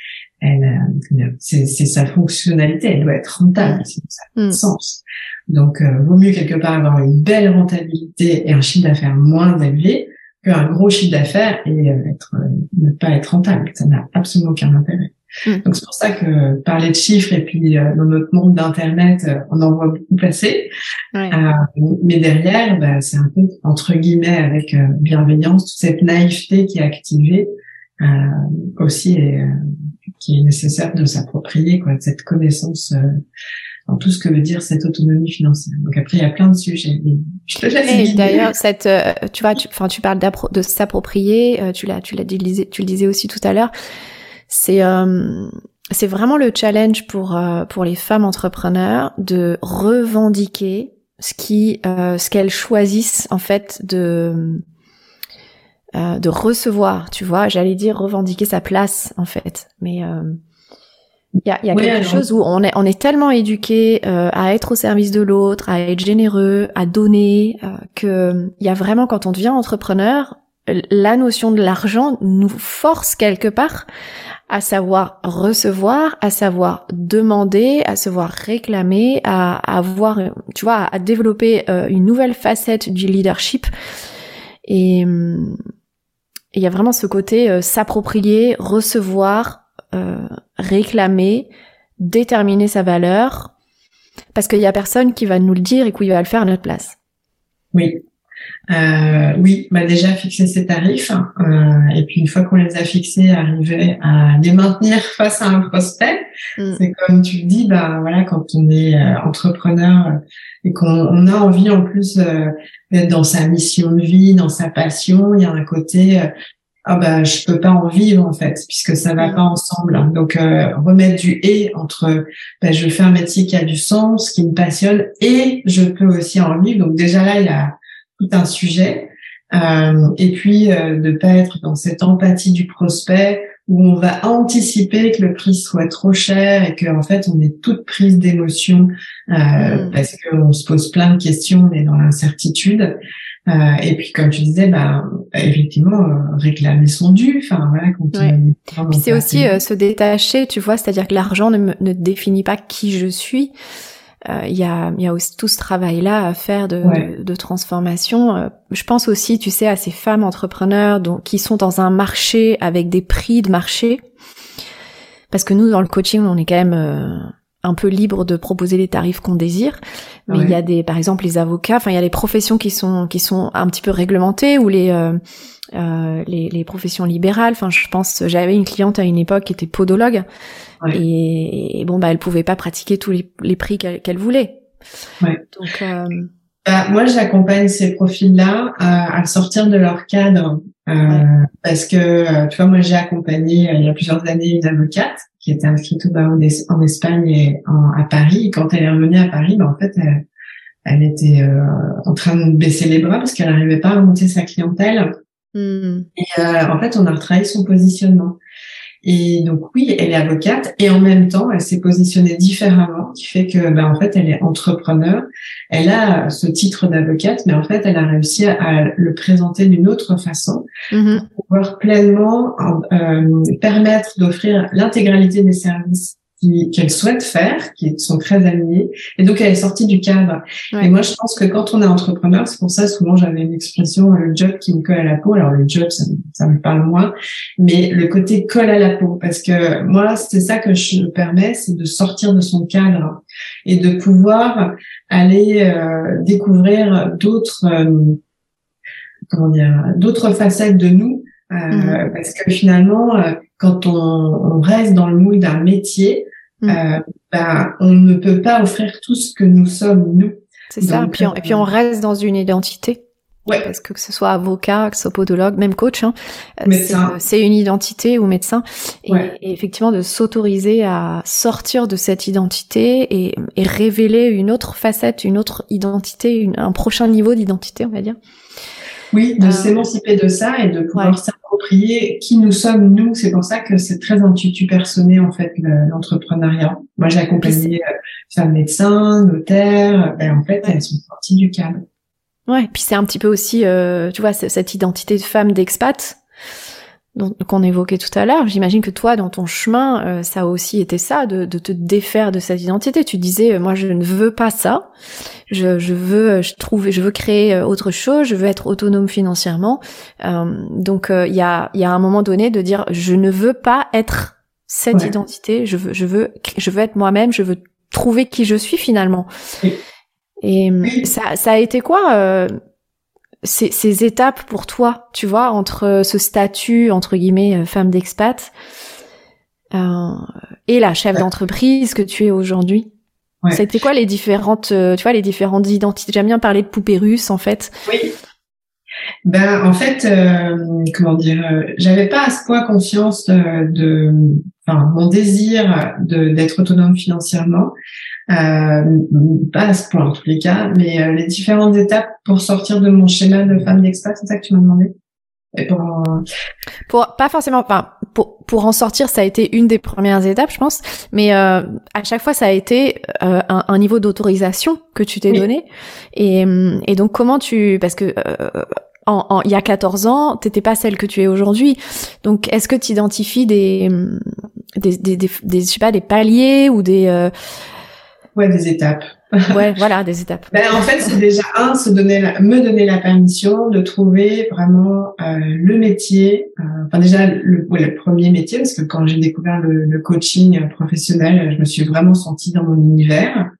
Speaker 2: c'est, sa fonctionnalité, elle doit être rentable, ça a mm. sens. Donc, euh, vaut mieux quelque part avoir une belle rentabilité et un chiffre d'affaires moins élevé qu'un gros chiffre d'affaires et euh, être, euh, ne pas être rentable. Ça n'a absolument aucun intérêt. Mm. Donc c'est pour ça que parler de chiffres et puis dans notre monde d'internet, on en voit beaucoup passer. mais derrière, bah, c'est un peu entre guillemets avec bienveillance toute cette naïveté qui est activée aussi et qui est nécessaire de s'approprier quoi, cette connaissance euh, dans tout ce que veut dire cette autonomie financière. Donc après, il y a plein de sujets.
Speaker 1: Je te laisse. D'ailleurs, cette, euh, tu vois, tu, enfin, tu parles de s'approprier. Euh, tu l'as, tu l'as dit, tu le disais aussi tout à l'heure. C'est, euh, c'est vraiment le challenge pour pour les femmes entrepreneurs de revendiquer ce qui, ce qu'elles choisissent en fait de de recevoir. Tu vois, j'allais dire revendiquer sa place en fait, mais il y a, y a quelque chose où on est, on est tellement éduqué euh, à être au service de l'autre, à être généreux, à donner, euh, que il y a vraiment quand on devient entrepreneur, la notion de l'argent nous force quelque part à savoir recevoir, à savoir demander, à savoir réclamer, à, avoir, tu vois, à développer euh, une nouvelle facette du leadership. Et il y a vraiment ce côté euh, s'approprier, recevoir, euh, réclamer, déterminer sa valeur, parce qu'il y a personne qui va nous le dire et qui va le faire à notre place.
Speaker 2: Oui. Euh, oui, bah déjà fixer ses tarifs euh, et puis une fois qu'on les a fixés, arriver à les maintenir (laughs) face à un prospect. Mm. C'est comme tu le dis, bah voilà, quand on est euh, entrepreneur et qu'on a envie en plus d'être dans sa mission de vie, dans sa passion, il y a un côté ah ben je peux pas en vivre en fait puisque ça va mm. pas ensemble. Donc euh, remettre du et entre ben, je fais un métier qui a du sens, qui me passionne et je peux aussi en vivre. Donc déjà là il y a tout un sujet. Euh, et puis euh, de pas être dans cette empathie du prospect où on va anticiper que le prix soit trop cher et qu'en fait on est toute prise d'émotion euh, mm. parce qu'on se pose plein de questions, on est dans l'incertitude. Euh, et puis comme tu disais, bah, effectivement, euh, réclamer son dû. Enfin voilà. Quand
Speaker 1: ouais. puis c'est aussi euh, se détacher, tu vois, c'est-à-dire que l'argent ne, ne définit pas qui je suis. Il y, a, y a aussi tout ce travail-là à faire de, de, de transformation. je pense aussi, tu sais, à ces femmes entrepreneurs donc, qui sont dans un marché avec des prix de marché. Parce que nous, dans le coaching, on est quand même un peu libre de proposer les tarifs qu'on désire. Mais il y a des, par exemple, les avocats. Enfin, il y a les professions qui sont qui sont un petit peu réglementées ou les euh, euh, les, les, professions libérales. Enfin, je pense, j'avais une cliente à une époque qui était podologue et, bon, bah, elle pouvait pas pratiquer tous les, les prix qu'elle voulait.
Speaker 2: Donc euh, bah, moi, j'accompagne ces profils-là à, à, sortir de leur cadre euh, parce que, euh, tu vois, moi, j'ai accompagné il y a plusieurs années une avocate qui était inscrite au barreau en Espagne et à Paris. Et quand elle est revenue à Paris, ben, en fait, elle, était euh, en train de baisser les bras parce qu'elle n'arrivait pas à monter sa clientèle. Hmm. Et euh, en fait, on a retravaillé son positionnement. Et donc oui, elle est avocate et en même temps, elle s'est positionnée différemment, qui fait que ben en fait, elle est entrepreneur. Elle a ce titre d'avocate, mais en fait, elle a réussi à, le présenter d'une autre façon mm-hmm. pour pouvoir pleinement euh, permettre d'offrir l'intégralité des services qu'elle souhaite faire, qui sont très alignés. Et donc, elle est sortie du cadre. Et moi, je pense que quand on est entrepreneur, c'est pour ça, souvent, j'avais une expression, le job qui me colle à la peau. Alors, le job, ça, ça me parle moins, mais le côté colle à la peau. Parce que moi, c'est ça que je me permets, c'est de sortir de son cadre et de pouvoir aller euh, découvrir d'autres, euh, comment dire, d'autres facettes de nous. Euh, mm-hmm. Parce que finalement, euh, quand on, on, reste dans le moule d'un métier, Euh, ben, on ne peut pas offrir tout ce que nous sommes, nous.
Speaker 1: C'est ça. Et puis, on, et puis on euh, reste dans une identité. Ouais. Parce que que ce soit avocat, que ce soit podologue, même coach, hein, euh, c'est une identité ou médecin. Et, effectivement, de s'autoriser à sortir de cette identité et, et, révéler une autre facette, une autre identité, un prochain niveau d'identité, on va dire.
Speaker 2: Oui, de s'émanciper de ça et de pouvoir s'approprier qui nous sommes nous. C'est pour ça que c'est très intuitu personné en fait l'entrepreneuriat. Moi, j'ai accompagné euh, femmes médecins, notaires. Ben, en fait, elles sont sorties du cadre.
Speaker 1: Ouais, puis c'est un petit peu aussi, euh, tu vois, cette identité de femme d'expat qu'on évoquait tout à l'heure. J'imagine que toi, dans ton chemin, euh, ça a aussi été ça, de, de, te défaire de cette identité. Tu disais, euh, moi, je ne veux pas ça. Je, je veux, euh, je trouve, je veux créer autre chose. Je veux être autonome financièrement. donc, il y a, il y a un moment donné de dire, je ne veux pas être cette identité. Je veux, je veux, je veux être moi-même. Je veux trouver qui je suis finalement. Et ça, ça a été quoi ces, ces, étapes pour toi, tu vois, entre ce statut entre guillemets euh, femme d'expat euh, et la chef d'entreprise que tu es aujourd'hui C'était quoi les différentes, tu vois, les différentes identités? J'aime bien parler de poupées russes, en fait.
Speaker 2: Oui. Ben en fait, comment dire, j'avais pas à ce point conscience de, enfin, mon désir de d'être autonome financièrement. Euh, pas à ce point en tous les cas, mais euh, les différentes étapes pour sortir de mon schéma de femme d'expat, c'est ça que tu m'as demandé?
Speaker 1: Et pour, pour pas forcément, enfin pour pour en sortir, ça a été une des premières étapes, je pense, mais euh, à chaque fois ça a été euh, un, un, niveau d'autorisation que tu t'es donné, et et donc comment tu, parce que en, en, il y a 14 ans, t'étais pas celle que tu es aujourd'hui. Donc, est-ce que tu identifies des des, des, des, des, je sais pas, des paliers ou des,
Speaker 2: Ouais, des étapes.
Speaker 1: ouais, voilà, des étapes.
Speaker 2: Ben, en fait, c'est déjà un, se donner la, me donner la permission de trouver vraiment euh, le métier. Euh, enfin déjà le, le, premier métier, parce que quand j'ai découvert le, le, coaching professionnel, je me suis vraiment sentie dans mon univers.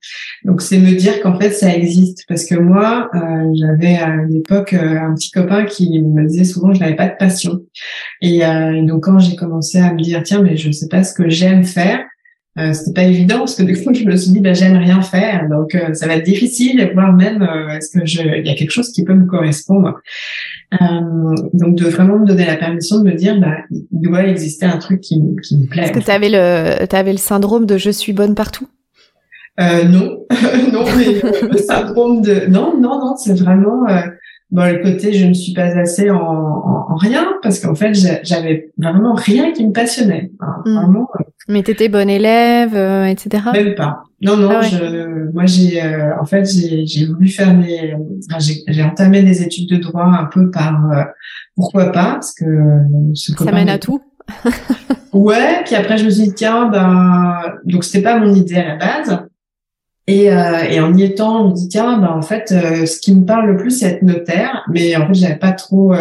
Speaker 2: Donc c'est me dire qu'en fait ça existe, parce que moi, euh, j'avais à l'époque euh, un petit copain qui me disait souvent que je n'avais pas de passion. Et euh, donc quand j'ai commencé à me dire tiens mais je sais pas ce que j'aime faire euh, c'était pas évident parce que du coup je me suis dit ben j'aime rien faire. Donc euh, ça va être difficile voire même euh, est-ce que je il y a quelque chose qui peut me correspondre? Euh, donc de vraiment me donner la permission de me dire bah il doit exister un truc qui, qui me plaît.
Speaker 1: Est-ce que tu avais le avais le syndrome de je suis bonne partout?
Speaker 2: Non. (laughs) Non mais le syndrome de non non non c'est vraiment bon, le côté je ne suis pas assez en, en, rien parce qu'en fait j'avais vraiment rien qui me passionnait hmm. vraiment
Speaker 1: mais t'étais bonne élève, euh, etc.
Speaker 2: Même pas. Non, non. Ah je, moi, j'ai, euh, en fait, j'ai, j'ai voulu faire mes, j'ai, entamé des études de droit un peu par euh, pourquoi pas, parce que
Speaker 1: ce ça mène à tout.
Speaker 2: ouais. Puis après, je me suis dit tiens, ben, donc c'était pas mon idée à la base. Et, et en y étant, on me dit tiens, ben en fait, ce qui me parle le plus, c'est être notaire. Mais en fait, j'avais pas trop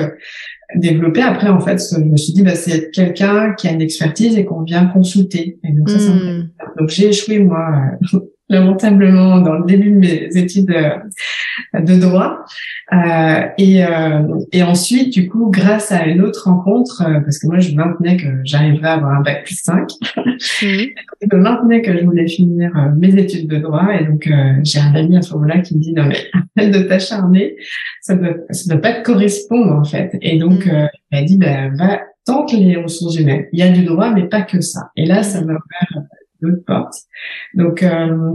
Speaker 2: développer. Après, en fait, je me suis dit, bah, c'est quelqu'un qui a une expertise et qu'on vient consulter. Et donc, ça, ça hmm. Donc, j'ai échoué, moi, (laughs) lamentablement dans le début de mes études euh, de droit. Euh, et, euh, et ensuite, du coup, grâce à une autre rencontre, euh, parce que moi, je maintenais que j'arriverais à avoir un bac plus 5, mmh. (laughs) je maintenais que je voulais finir euh, mes études de droit. Et donc, j'ai un ami à ce moment-là qui me dit, non, mais (laughs) arrête de t'acharner, ça ne doit, ça doit pas te correspondre, en fait. Et donc, mmh. il m'a dit, ben, va, que les ressources humaines. Il y a du droit, mais pas que ça. Et là, ça m'a ouvert d'autres portes. Donc, euh,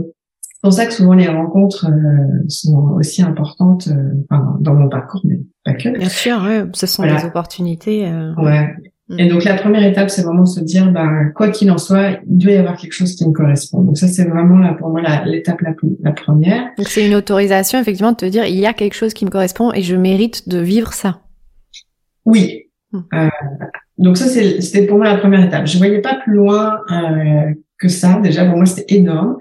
Speaker 2: c'est pour ça que souvent les rencontres euh, sont aussi importantes euh, enfin, dans mon parcours, mais pas que.
Speaker 1: Bien sûr, ouais, ce sont des opportunités. Euh...
Speaker 2: Ouais. Mm. Et donc la première étape, c'est vraiment se dire, bah, quoi qu'il en soit, il doit y avoir quelque chose qui me correspond. Donc ça, c'est vraiment là pour moi l'étape la, la, première.
Speaker 1: Donc c'est une autorisation effectivement de te dire, il y a quelque chose qui me correspond et je mérite de vivre ça.
Speaker 2: Oui. Mm. Euh, donc ça, c'était pour moi la première étape. Je voyais pas plus loin euh, que ça. Déjà, pour moi, c'était énorme.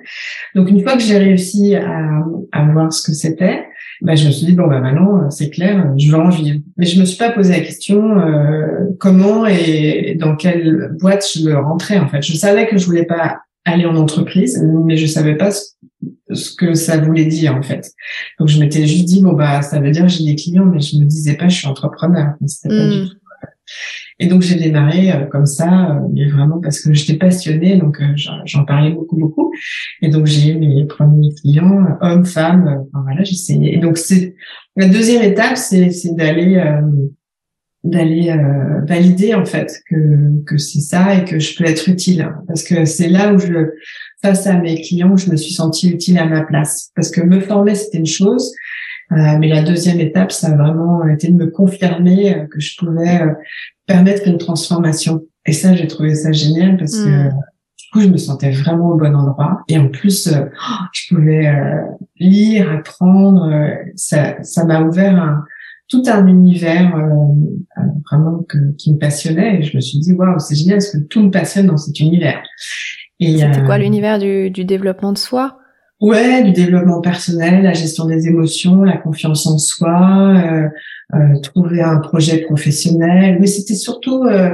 Speaker 2: Donc, une fois que j'ai réussi à, à voir ce que c'était, ben, je me suis dit, bon, ben, maintenant, c'est clair, je vais en vivre. Mais je me suis pas posé la question euh, comment et dans quelle boîte je me rentrais, en fait. Je savais que je voulais pas aller en entreprise, mais je savais pas ce que ça voulait dire, en fait. Donc, je m'étais juste dit, bon, bah, ça veut dire j'ai des clients, mais je me disais pas, je suis entrepreneur. C'était pas du hmm. tout et donc j'ai démarré euh, comme ça, euh, mais vraiment parce que j'étais passionnée, donc euh, j'en parlais beaucoup beaucoup. Et donc j'ai eu mes premiers clients, hommes, femmes. enfin voilà, j'essayais. Et donc c'est la deuxième étape, c'est d'aller d'aller valider en fait que que c'est ça et que je peux être utile parce que c'est là où je face à mes clients je me suis sentie utile à ma place parce que me former c'était une chose mais la deuxième étape ça a vraiment été de me confirmer que je pouvais permettre une transformation. Et ça, j'ai trouvé ça génial parce que hmm. du coup, je me sentais vraiment au bon endroit. Et en plus, euh, je pouvais euh, lire, apprendre. Euh, ça, ça m'a ouvert un, tout un univers vraiment que, qui me passionnait. Et je me suis dit, waouh, c'est génial parce que tout me passionne dans cet univers.
Speaker 1: C'était quoi l'univers du, du développement de soi?
Speaker 2: Ouais, du développement personnel, la gestion des émotions, la confiance en soi, euh, euh, trouver un projet professionnel. Mais c'était surtout euh,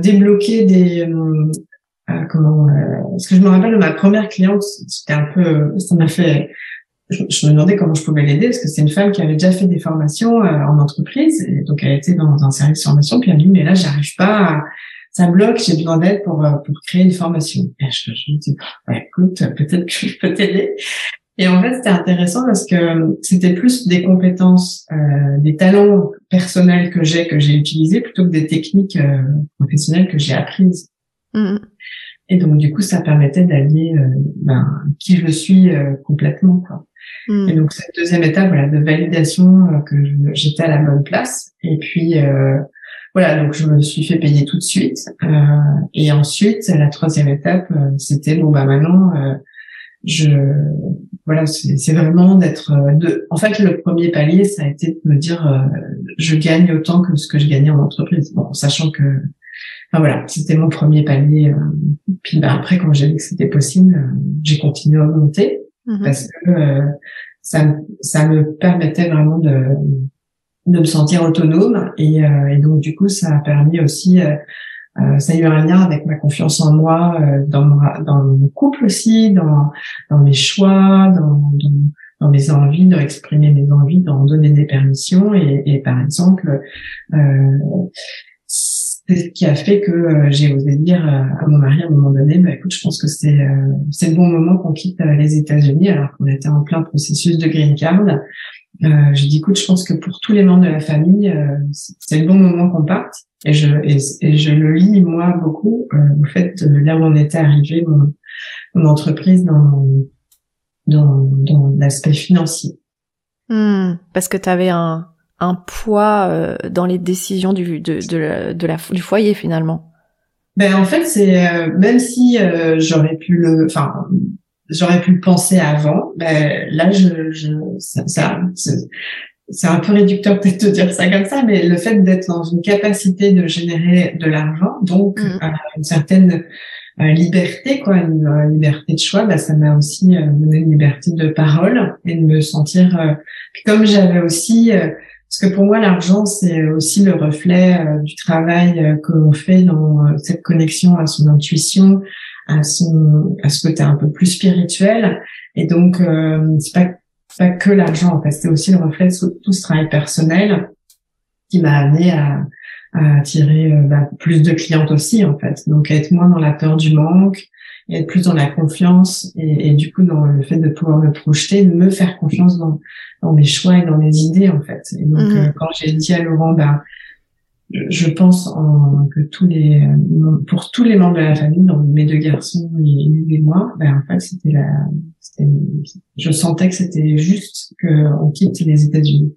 Speaker 2: débloquer des euh, comment Parce que je me rappelle de ma première cliente, c'était un peu, ça m'a fait. Je, me demandais comment je pouvais l'aider parce que c'est une femme qui avait déjà fait des formations en entreprise et donc elle était dans un service de formation puis elle me dit mais là j'arrive pas ça bloque, j'ai besoin d'aide pour pour créer une formation. Et je, je me dis, bah, écoute, peut-être que je peux t'aider. Et en fait, c'était intéressant parce que c'était plus des compétences, euh, des talents personnels que j'ai, que j'ai utilisés, plutôt que des techniques euh, professionnelles que j'ai apprises. Mmh. Et donc, du coup, ça permettait d'allier euh, ben, qui je suis euh, complètement. Quoi. Mmh. Et donc, cette deuxième étape, voilà, de validation euh, que j'étais à la bonne place. Et puis, voilà, donc je me suis fait payer tout de suite. et ensuite, la troisième étape, c'était bon, bah maintenant je voilà c'est vraiment d'être euh, de en fait le premier palier ça a été de me dire euh, je gagne autant que ce que je gagnais en entreprise bon sachant que enfin voilà c'était mon premier palier euh, puis ben, après quand j'ai vu que c'était possible j'ai continué à augmenter mm-hmm. parce que ça ça me permettait vraiment de de me sentir autonome et, et donc du coup ça a permis aussi euh, ça a eu un lien avec ma confiance en moi euh, dans, mon, dans mon couple aussi, dans, dans mes choix, dans, dans, dans mes envies, dans exprimer mes envies, dans donner des permissions. Et, et par exemple, euh, c'est ce qui a fait que euh, j'ai osé dire à mon mari à un moment donné, bah, écoute, je pense que c'est c'est le bon moment qu'on quitte les États-Unis alors qu'on était en plein processus de green card. Euh, j'ai dit, écoute, je pense que pour tous les membres de la famille, c'est le bon moment qu'on parte. Et je, et, je le lis, moi, beaucoup, euh, au fait là où on était arrivé, mon, mon entreprise, dans, dans, dans l'aspect financier.
Speaker 1: Hmm, parce que tu avais un, un poids euh, dans les décisions du, de, de, la, de la, du foyer, finalement.
Speaker 2: Ben, en fait, c'est, euh, même si euh, j'aurais pu le, enfin, j'aurais pu le penser avant, ben, là, je, je ça, ça c'est un peu réducteur peut-être de dire ça comme ça, mais le fait d'être dans une capacité de générer de l'argent, donc mm. une certaine euh, liberté, quoi, une euh, liberté de choix, bah, ça m'a aussi donné une liberté de parole et de me sentir. comme j'avais aussi, parce que pour moi l'argent c'est aussi le reflet du travail que l'on fait dans cette connexion à son intuition, à son, à ce côté un peu plus spirituel, et donc c'est pas pas que l'argent en fait. C'était aussi le reflet de tout ce travail personnel qui m'a amené à, à attirer euh, bah, plus de clientes aussi en fait. Donc être moins dans la peur du manque et être plus dans la confiance et, et, du coup dans le fait de pouvoir me projeter de me faire confiance dans, dans mes choix et dans mes idées en fait et donc mmh. euh, quand j'ai dit à Laurent bah je pense en, que tous les pour tous les membres de la famille, donc mes deux garçons et, et moi, ben en fait c'était la, je sentais que c'était juste qu'on quitte les États-Unis.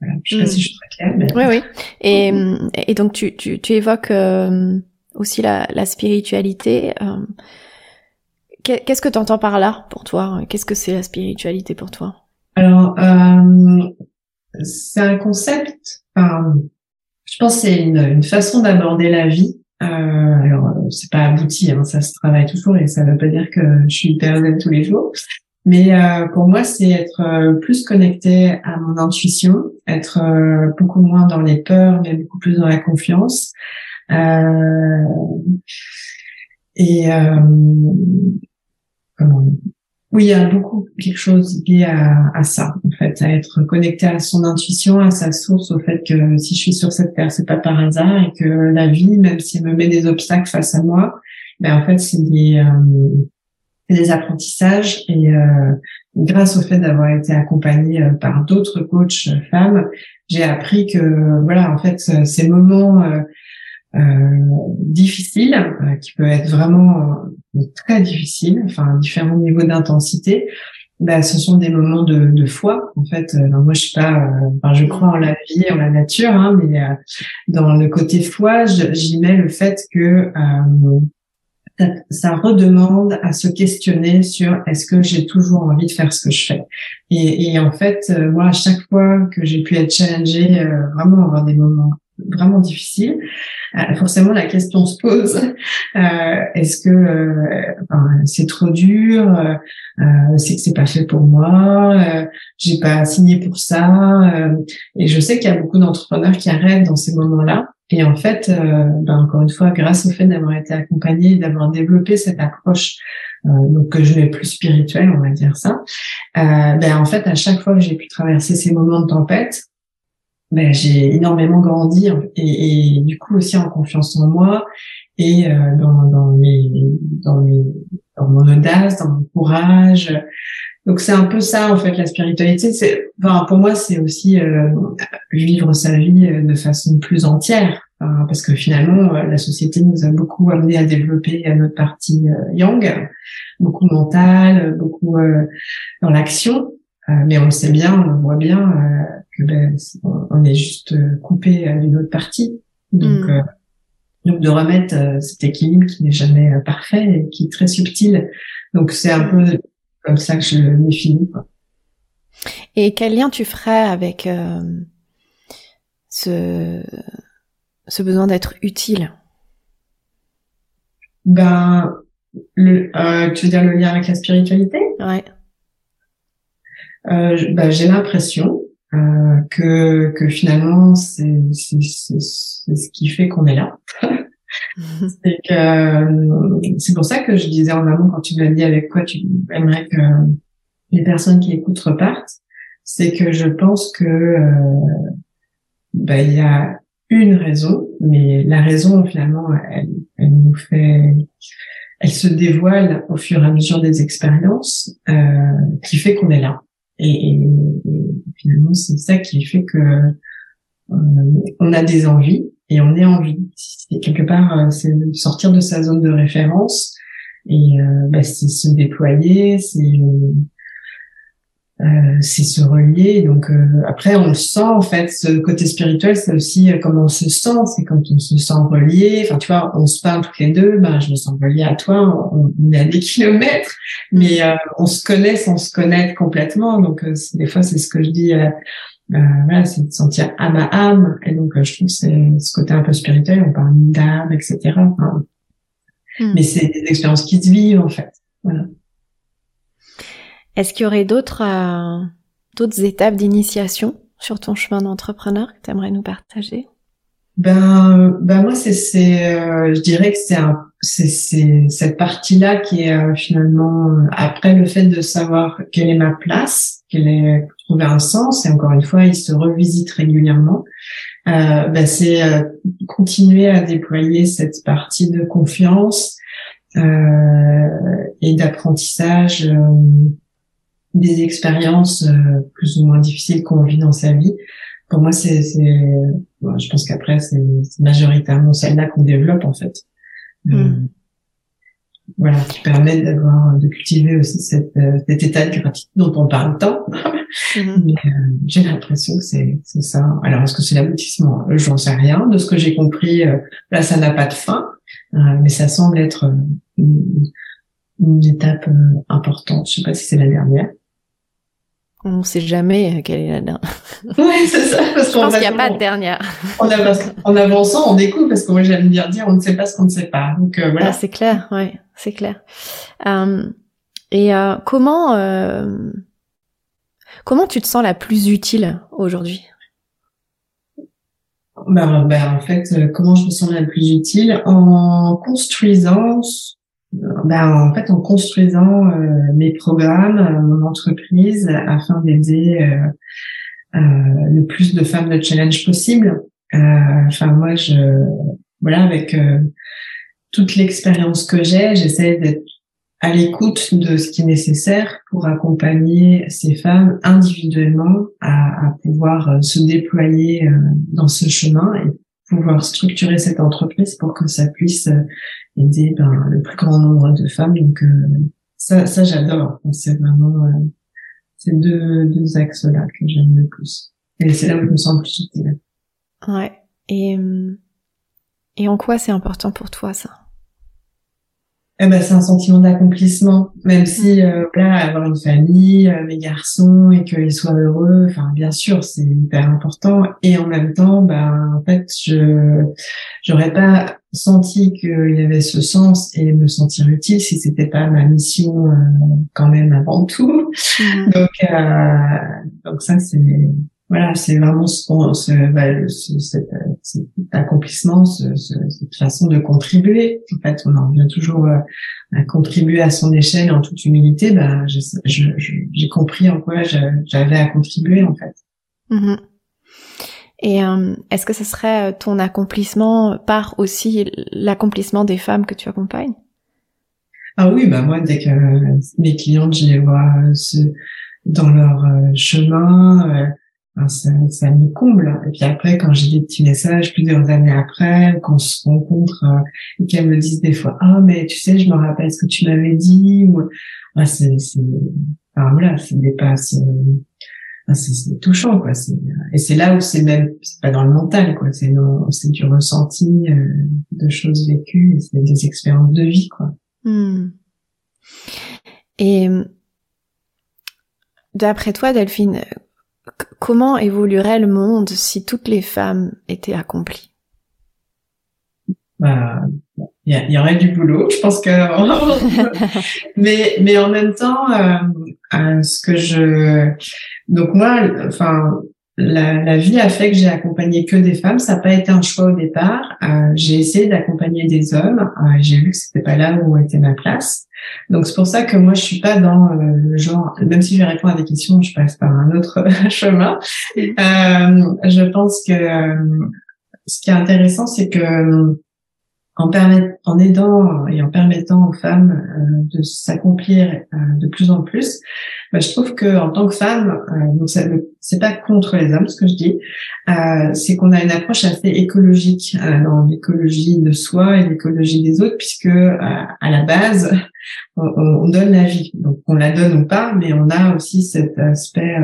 Speaker 2: Voilà. Je sais pas mm. si je suis très claire. Mais...
Speaker 1: Oui, oui. Et, et donc tu, tu, tu évoques euh, aussi la, la spiritualité. Euh, qu'est-ce que tu entends par là pour toi? Qu'est-ce que c'est la spiritualité pour toi?
Speaker 2: Alors, euh, c'est un concept. Enfin, je pense c'est une, une, façon d'aborder la vie. Euh, alors, c'est pas abouti, hein, ça se travaille toujours et ça veut pas dire que je suis hyper zen tous les jours. Mais euh, pour moi, c'est être euh, plus connecté à mon intuition, être beaucoup moins dans les peurs, mais beaucoup plus dans la confiance. Euh, et comment oui, il y a beaucoup quelque chose lié à, à, ça, en fait, à être connecté à son intuition, à sa source, au fait que si je suis sur cette terre, c'est pas par hasard et que la vie, même si elle me met des obstacles face à moi, ben en fait, c'est des, euh, des apprentissages et euh, grâce au fait d'avoir été accompagnée euh, par d'autres coachs femmes, j'ai appris que voilà, en fait, ces moments euh, difficile, euh, qui peut être vraiment euh, très difficile, enfin différents niveaux d'intensité. Bah, ce sont des moments de, de foi. En fait, moi je suis pas, enfin, je crois en la vie, en la nature, hein, mais dans le côté foi, j'y mets le fait que ça, ça, redemande à se questionner sur est-ce que j'ai toujours envie de faire ce que je fais. Et, et en fait, moi, à chaque fois que j'ai pu être challengée, vraiment avoir des moments vraiment difficiles, euh, forcément la question se pose. Euh, est-ce que euh, c'est trop dur? C'est que c'est pas fait pour moi. J'ai pas signé pour ça. Et je sais qu'il y a beaucoup d'entrepreneurs qui arrêtent dans ces moments-là. Et en fait, ben, encore une fois, grâce au fait d'avoir été accompagnée, d'avoir développé cette approche, donc que je n'ai plus spirituelle, on va dire ça, ben en fait, à chaque fois que j'ai pu traverser ces moments de tempête, ben, j'ai énormément grandi et, et, du coup aussi en confiance en moi et euh, dans, dans, mes, dans, mes, dans mon audace, dans mon courage. Donc c'est un peu ça en fait la spiritualité. C'est, enfin, pour moi c'est aussi euh, vivre sa vie euh, de façon plus entière, parce que finalement la société nous a beaucoup amené à développer notre partie yang, beaucoup mentale, beaucoup dans l'action. mais on le sait bien, on le voit bien que ben, on est juste coupé d'une autre partie. Donc mm. Donc de remettre euh, cet équilibre qui n'est jamais euh, parfait et qui est très subtil. Donc c'est un peu comme ça que je le définis.
Speaker 1: Et quel lien tu ferais avec euh, ce, ce besoin d'être utile?
Speaker 2: Ben, le, tu veux dire le lien avec la spiritualité?
Speaker 1: Ouais.
Speaker 2: ben, j'ai l'impression euh, que, que finalement c'est ce qui fait qu'on est là. (laughs) c'est que euh, c'est pour ça que je disais en amont quand tu m'as dit avec quoi tu aimerais que les personnes qui écoutent repartent, c'est que je pense que euh, bah, il y a une raison, mais la raison finalement elle, elle nous fait elle se dévoile au fur et à mesure des expériences euh, qui fait qu'on est là. Et, et, finalement, c'est ça qui fait que euh, on a des envies et on est en vie. Et quelque part, euh, c'est sortir de sa zone de référence et euh, bah, c'est se déployer, c'est euh, c'est se relier. Donc euh, après, on le sent en fait. Ce côté spirituel, c'est aussi euh, comment on se sent. C'est quand on se sent relié. Enfin, tu vois, on se parle toutes les deux. Ben, je me sens relié à toi. On, est à des (laughs) kilomètres, mais on se connaît sans se connaître complètement. Donc des fois, c'est ce que je dis. voilà, c'est de sentir âme à âme. Et donc, je trouve que c'est ce côté un peu spirituel. On parle d'âme, etc. Hmm. Mais c'est des expériences qui se vivent en fait. Voilà.
Speaker 1: Est-ce qu'il y aurait d'autres euh, d'autres étapes d'initiation sur ton chemin d'entrepreneur que tu aimerais nous partager?
Speaker 2: Ben, ben moi c'est c'est euh, je dirais que c'est c'est c'est cette partie là qui est euh, finalement après le fait de savoir quelle est ma place, quelle est trouver un sens et encore une fois il se revisite régulièrement. ben c'est continuer à déployer cette partie de confiance et d'apprentissage des expériences euh, plus ou moins difficiles qu'on vit dans sa vie. Pour moi, c'est, je pense qu'après, c'est majoritairement celle-là qu'on développe en fait. Euh, hmm. voilà, qui permet d'avoir, de cultiver aussi cette, euh, cet état de gratitude dont on parle tant. (laughs) Hmm. j'ai l'impression que c'est, c'est ça. Alors, est-ce que c'est l'aboutissement? J'en sais rien. De ce que j'ai compris, là, ça n'a pas de fin, mais ça semble être une, une étape importante. Je sais pas si c'est la dernière.
Speaker 1: On ne sait jamais quelle est la dernière. (laughs)
Speaker 2: Oui, c'est ça.
Speaker 1: Parce Je pense qu'il n'y a pas de dernière.
Speaker 2: En, avançant, on découvre, parce que moi j'aime bien dire, on ne sait pas ce qu'on ne sait pas. Donc euh, voilà. Ah,
Speaker 1: c'est clair, ouais, c'est clair. Euh, et euh, comment comment tu te sens la plus utile aujourd'hui?
Speaker 2: Ben, ben, en fait, comment je me sens la plus utile? En construisant ben, en fait, en construisant euh, mes programmes, euh, mon entreprise, afin d'aider euh, le plus de femmes de challenge possible. Enfin, moi, je, voilà, avec toute l'expérience que j'ai, j'essaie d'être à l'écoute de ce qui est nécessaire pour accompagner ces femmes individuellement à, à pouvoir se déployer dans ce chemin et pouvoir structurer cette entreprise pour que ça puisse aider ben, le plus grand nombre de femmes. Donc euh, ça, ça j'adore. C'est vraiment euh, ces deux, deux axes-là que j'aime le plus. Et c'est là où je me sens plus utile.
Speaker 1: Ouais. Et, euh, et en quoi c'est important pour toi ça?
Speaker 2: Eh ben, c'est un sentiment d'accomplissement, même si euh, voilà, avoir une famille, euh, mes garçons et qu'ils soient heureux, enfin bien sûr c'est hyper important. Et en même temps, ben en fait je j'aurais pas senti qu'il y avait ce sens et me sentir utile si c'était pas ma mission euh, quand même avant tout. Mm. Donc donc ça c'est voilà, c'est vraiment ce, ce, bah, ce, cet, cet, accomplissement, ce, cette façon de contribuer. En fait, on en vient toujours euh, à contribuer à son échelle en toute humilité. Bah, j'ai compris en quoi j'avais à contribuer en fait.
Speaker 1: Mm-hmm. Et est-ce que ce serait ton accomplissement par aussi l'accomplissement des femmes que tu accompagnes?
Speaker 2: Ah oui, bah moi dès que mes clientes je les vois dans leur chemin ça, ça, me comble. Et puis après, quand j'ai des petits messages plusieurs années après, qu'on se rencontre euh, et qu'elles me disent des fois, ah mais tu sais, je me rappelle ce que tu m'avais dit. Ou ah, c'est, c'est, enfin, voilà, c'est des passes. Euh, c'est touchant quoi et c'est là où c'est même c'est pas dans le mental quoi c'est c'est du ressenti euh, de choses vécues c'est des expériences de vie quoi hmm.
Speaker 1: et d'après toi Delphine comment évoluerait le monde si toutes les femmes étaient accomplies?
Speaker 2: Il y, aurait du boulot, je pense que. (laughs) mais mais en même temps, euh, euh, ce que je donc moi, enfin la, la, vie a fait que j'ai accompagné que des femmes. Ça n'a pas été un choix au départ. Euh, j'ai essayé d'accompagner des hommes. Euh, j'ai vu que c'était pas là où était ma place. Donc c'est pour ça que moi je suis pas dans euh, le genre, même si je réponds à des questions, je passe par un autre (laughs) chemin. Euh, je pense que ce qui est intéressant, c'est que en, en aidant et en permettant aux femmes euh, de s'accomplir euh, de plus en plus, bah, je trouve que en tant que femme, euh, donc c'est pas contre les hommes ce que je dis, c'est qu'on a une approche assez écologique dans l'écologie de soi et l'écologie des autres, puisque à la base on, on, donne la vie, donc on la donne ou pas, mais on a aussi cet aspect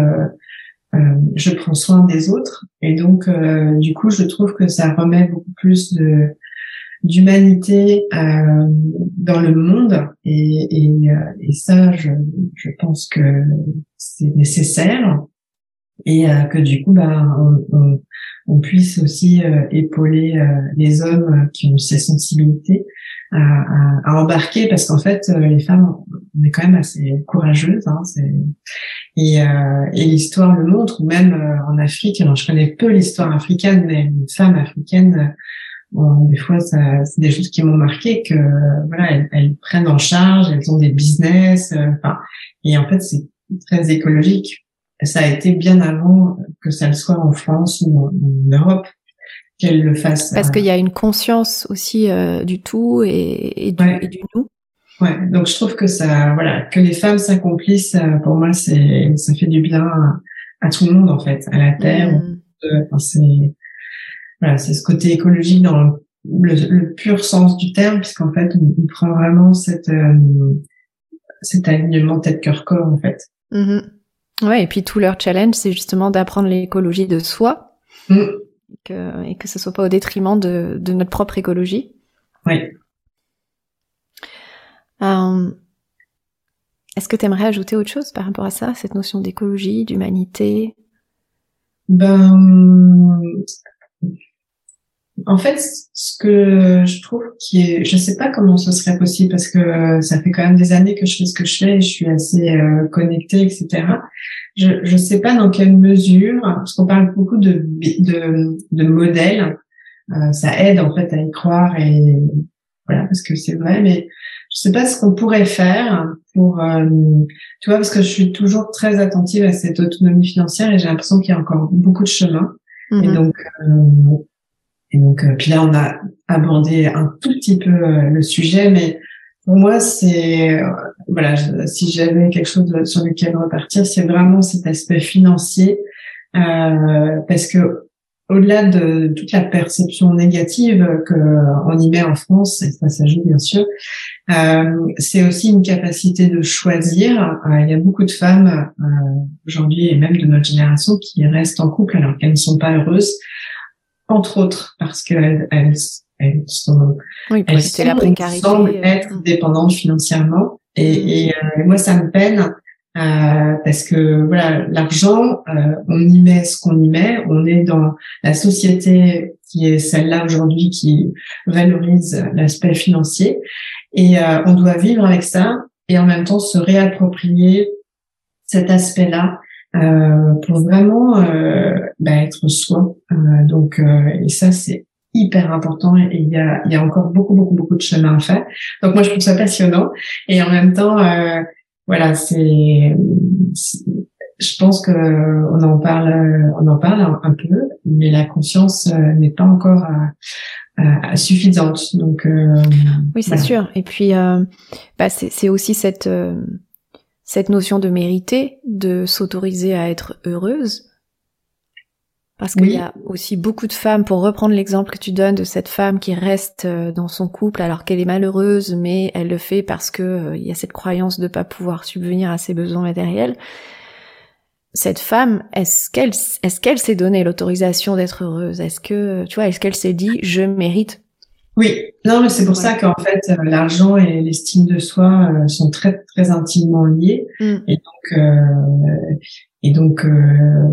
Speaker 2: je prends soin des autres. Et donc du coup je trouve que ça remet beaucoup plus de d'humanité euh, dans le monde. Et, et, euh, et ça je, je, pense que c'est nécessaire. Et euh, que du coup bah, on, on, on puisse aussi euh, épauler les hommes qui ont ces sensibilités à, à, à embarquer. Parce qu'en fait les femmes on est quand même assez courageuses hein, et, et l'histoire le montre. Même en Afrique alors je connais peu l'histoire africaine mais les femmes africaines des fois, ça, c'est des choses qui m'ont marqué que voilà, elles, elles, prennent en charge, elles ont des business, euh, enfin, et en fait, c'est très écologique. Ça a été bien avant que ça le soit en France ou en, Europe qu'elles le fassent.
Speaker 1: Parce qu'il y a une conscience aussi euh, du tout et, et, du, et, du, nous.
Speaker 2: Ouais, donc je trouve que ça, voilà, que les femmes s'accomplissent, euh, pour moi, c'est, ça fait du bien à, tout le monde en fait, à la terre. Mmh. Enfin, c'est voilà, c'est ce côté écologique dans le, pur sens du terme, puisqu'en fait, on, prend vraiment cette, euh, cet alignement tête-cœur-corps, en fait.
Speaker 1: Mm-hmm. Ouais, et puis tout leur challenge, c'est justement d'apprendre l'écologie de soi, mm. et, que, et que ce soit pas au détriment de, de notre propre écologie.
Speaker 2: Oui.
Speaker 1: Euh, Est-ce que tu aimerais ajouter autre chose par rapport à ça, cette notion d'écologie, d'humanité?
Speaker 2: Ben, en fait, ce que je trouve qui est, je sais pas comment ce serait possible parce que ça fait quand même des années que je fais ce que je fais, et je suis assez euh, connectée, etc. Je je sais pas dans quelle mesure, parce qu'on parle beaucoup de de, de modèles, euh, ça aide en fait à y croire et voilà parce que c'est vrai, mais je sais pas ce qu'on pourrait faire pour, euh, tu vois, parce que je suis toujours très attentive à cette autonomie financière et j'ai l'impression qu'il y a encore beaucoup de chemin. Et mm-hmm. donc, euh, et donc, euh, puis là, on a abordé un tout petit peu euh, le sujet, mais pour moi, c'est euh, voilà, si j'avais quelque chose sur lequel repartir, c'est vraiment cet aspect financier, euh, parce que au-delà de toute la perception négative que on y met en France, et ça s'ajoute bien sûr, euh, c'est aussi une capacité de choisir. il y a beaucoup de femmes aujourd'hui et même de notre génération qui restent en couple alors qu'elles ne sont pas heureuses entre autres parce qu'elles elles, elles sont,
Speaker 1: oui, elles sont, la précarité,
Speaker 2: semblent euh, être mm. dépendantes financièrement. Et, mm. et euh, moi, ça me peine euh, parce que voilà, l'argent, euh, on y met ce qu'on y met. On est dans la société qui est celle-là aujourd'hui qui valorise l'aspect financier, et euh, on doit vivre avec ça et en même temps se réapproprier cet aspect-là euh, pour vraiment euh, bah, être soi. Euh, donc, et ça, c'est hyper important et il y a, il y a encore beaucoup, beaucoup, beaucoup de chemin à faire. Donc, moi, je trouve ça passionnant. Et en même temps, voilà, c'est je pense que on en parle, on en parle un, peu, mais la conscience n'est pas encore suffisante. Donc
Speaker 1: oui, c'est sûr. Et puis, bah, c'est aussi cette cette notion de mériter, de s'autoriser à être heureuse. Parce qu'il y a aussi beaucoup de femmes, pour reprendre l'exemple que tu donnes de cette femme qui reste euh, dans son couple alors qu'elle est malheureuse, mais elle le fait parce que euh, il y a cette croyance de pas pouvoir subvenir à ses besoins matériels. Cette femme, est-ce qu'elle, est-ce qu'elle s'est donné l'autorisation d'être heureuse? Est-ce que, tu vois, est-ce qu'elle s'est dit, je mérite
Speaker 2: oui, non, mais c'est pour ça qu'en fait, euh, l'argent et l'estime de soi euh, sont très très intimement liés. Mm. Et donc, euh, et donc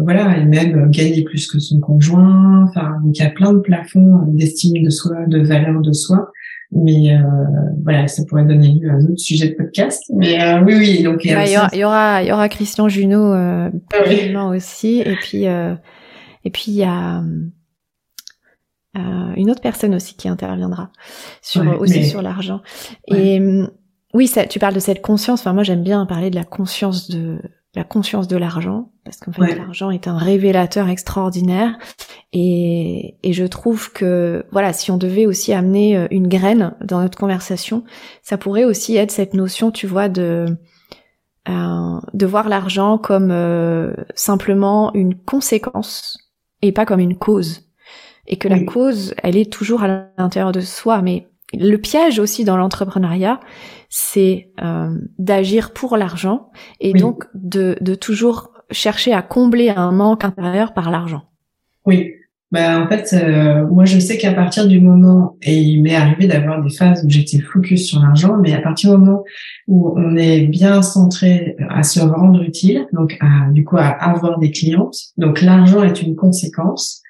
Speaker 2: voilà, et même gagner plus que son conjoint. Enfin, il y a plein de plafonds d'estime de soi, de valeur de soi. Mais voilà, ça pourrait donner lieu à un autre sujet de podcast. Mais oui, oui. Donc
Speaker 1: il y, aura, il y aura, il y aura Christian Junot euh, ah aussi. Et puis et puis il y a euh, une autre personne aussi qui interviendra sur aussi sur l'argent. Et oui, ça, tu parles de cette conscience. Enfin, moi, j'aime bien parler de la conscience de la conscience de l'argent parce qu'en fait, l'argent est un révélateur extraordinaire. Et, et je trouve que voilà, si on devait aussi amener euh, une graine dans notre conversation, ça pourrait aussi être cette notion, tu vois, de euh, de voir l'argent comme simplement une conséquence et pas comme une cause et que la cause, elle est toujours à l'intérieur de soi. Mais le piège aussi dans l'entrepreneuriat, c'est euh, d'agir pour l'argent et donc de, de toujours chercher à combler un manque intérieur par l'argent.
Speaker 2: Oui. Ben, en fait, euh, moi, je sais qu'à partir du moment, et il m'est arrivé d'avoir des phases où j'étais focus sur l'argent, mais à partir du moment où on est bien centré à se rendre utile, donc à, du coup à avoir des clientes, donc l'argent est une conséquence,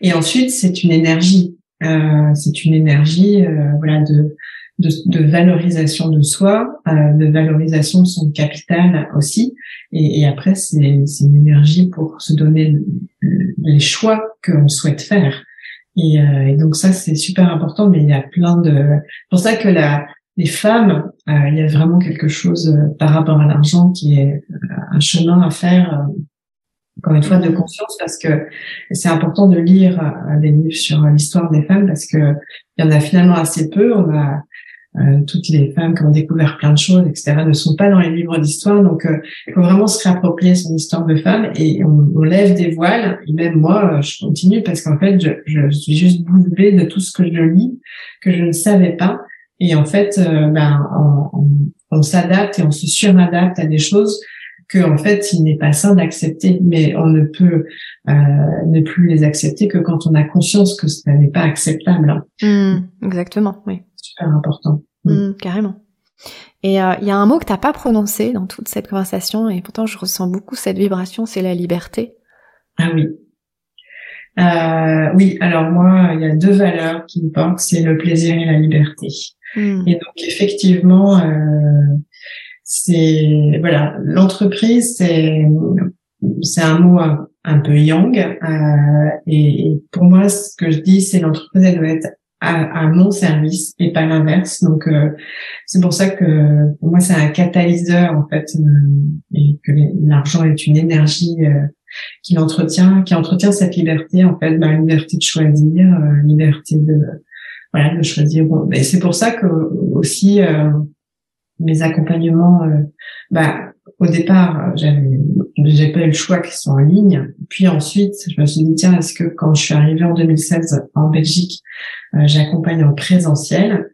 Speaker 2: et ensuite, c'est une énergie. Euh, c'est une énergie euh, voilà de, de, de, valorisation de soi, euh, de valorisation de son capital aussi. Et, et après, c'est une énergie pour se donner les choix qu'on souhaite faire. Et, euh, et, donc ça, c'est super important. Mais il y a plein de. Pour ça que la, les femmes, euh, il y a vraiment quelque chose euh, par rapport à l'argent qui est un chemin à faire encore une fois de conscience parce que c'est important de lire euh, des livres sur l'histoire des femmes parce que il y en a finalement assez peu. On a euh, toutes les femmes qui ont découvert plein de choses, etc., ne sont pas dans les livres d'histoire. Donc, euh, il faut vraiment se réapproprier son histoire de femme et on, on, lève des voiles. Et même moi, je continue parce qu'en fait, je, je, suis juste bouche de tout ce que je lis, que je ne savais pas. Et en fait, ben, on, on, on s'adapte et on se suradapte à des choses que en fait il n'est pas sain d'accepter, mais on ne peut euh, ne plus les accepter que quand on a conscience que ça n'est pas acceptable.
Speaker 1: Mmh, exactement, oui.
Speaker 2: Super important.
Speaker 1: Mmh, carrément. Et euh, il y a un mot que t'as pas prononcé dans toute cette conversation, et pourtant je ressens beaucoup cette vibration, c'est la liberté.
Speaker 2: Ah oui. Euh, oui, alors moi, il y a deux valeurs qui me portent, c'est le plaisir et la liberté. Mmh. Et donc effectivement, euh, c'est voilà l'entreprise c'est c'est un mot un, peu yang euh, et, pour moi ce que je dis c'est l'entreprise elle doit être à, mon service et pas l'inverse. Donc euh, c'est pour ça que pour moi c'est un catalyseur en fait euh, et que l'argent est une énergie qui l'entretient qui entretient cette liberté en fait bah, liberté de choisir liberté de voilà de choisir mais c'est pour ça que aussi mes accompagnements, euh, bah, au départ, j'avais, j'ai pas eu le choix qu'ils sont en ligne. Puis ensuite, je me suis dit tiens, est-ce que quand je suis arrivée en 2016 en Belgique, euh, j'accompagne en présentiel?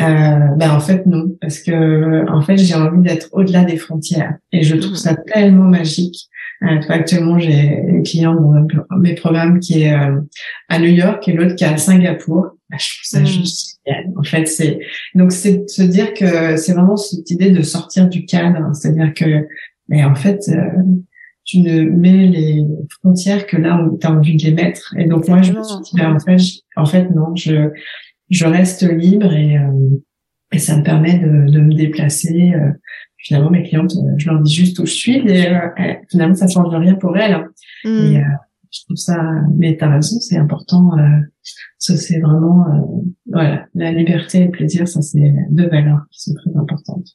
Speaker 2: Euh, ben en fait non, parce que en fait j'ai envie d'être au-delà des frontières et je trouve ça tellement magique. Euh, actuellement j'ai une cliente dans mes programmes qui est euh, à New York et l'autre qui est à Singapour. Ben, je trouve ça mm. juste En fait c'est donc c'est de se dire que c'est vraiment cette idée de sortir du cadre, c'est-à-dire que mais en fait euh, tu ne mets les frontières que là où tu as envie de les mettre. Et donc moi je me suis dit ben, en fait en fait non je je reste libre et, euh, et ça me permet de, de me déplacer. Euh, finalement, mes clientes, euh, je leur dis juste où je suis et finalement, ça change rien pour elles. Mm. Et je trouve ça, mais t'as raison, c'est important. ça, c'est vraiment, voilà, la liberté et le plaisir, ça, c'est deux valeurs qui sont très importantes.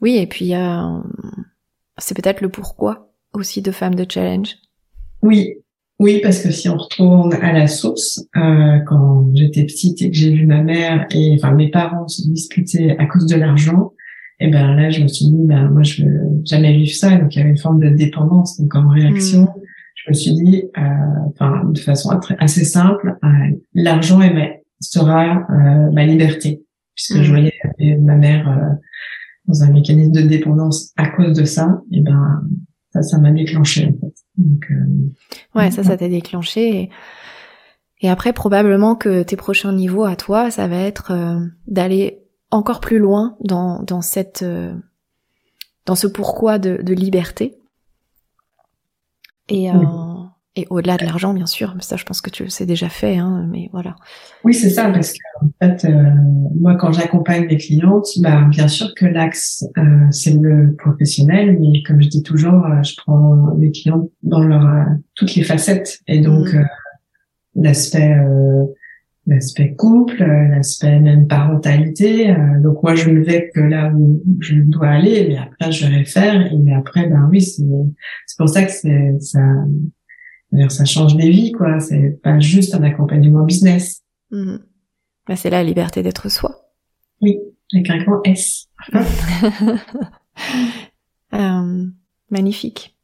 Speaker 1: Oui, et puis c'est peut-être le pourquoi aussi de femme de challenge.
Speaker 2: Oui, oui, parce que si on retourne à la source, euh, quand j'étais petite et que j'ai vu ma mère et enfin mes parents se disputer à cause de l'argent, et eh ben là je me suis dit ben moi je veux jamais vivre ça, donc il y avait une forme de dépendance. Donc en réaction, mm. Je me suis dit, euh, enfin de façon assez simple, euh, l'argent sera euh, ma liberté, puisque je mm. voyais ma mère dans un mécanisme de dépendance à cause de ça, et ben ça, ça m'a déclenché en fait. Donc,
Speaker 1: euh, ouais, ça, ça t'a déclenché. Et, après, probablement que tes prochains niveaux à toi, ça va être euh, d'aller encore plus loin dans, dans cette, euh, dans ce pourquoi de, de liberté. Et, et au-delà de l'argent, bien sûr, mais ça, je pense que tu c'est déjà fait, hein, mais voilà.
Speaker 2: Oui, c'est ça, parce que en fait, euh, moi, quand j'accompagne mes clientes, bah, bien sûr que l'axe, euh, c'est le professionnel, mais comme je dis toujours, euh, je prends mes clientes dans leur toutes les facettes, et donc mm. l'aspect l'aspect couple, l'aspect même parentalité. donc moi, je ne vais que là où je dois aller, mais après, je vais faire. Et après, ben oui, c'est pour ça que c'est ça ça change des vies, quoi. C'est pas juste un accompagnement business.
Speaker 1: Mmh. c'est la liberté d'être soi.
Speaker 2: Oui, avec un grand S. (laughs)
Speaker 1: euh, magnifique.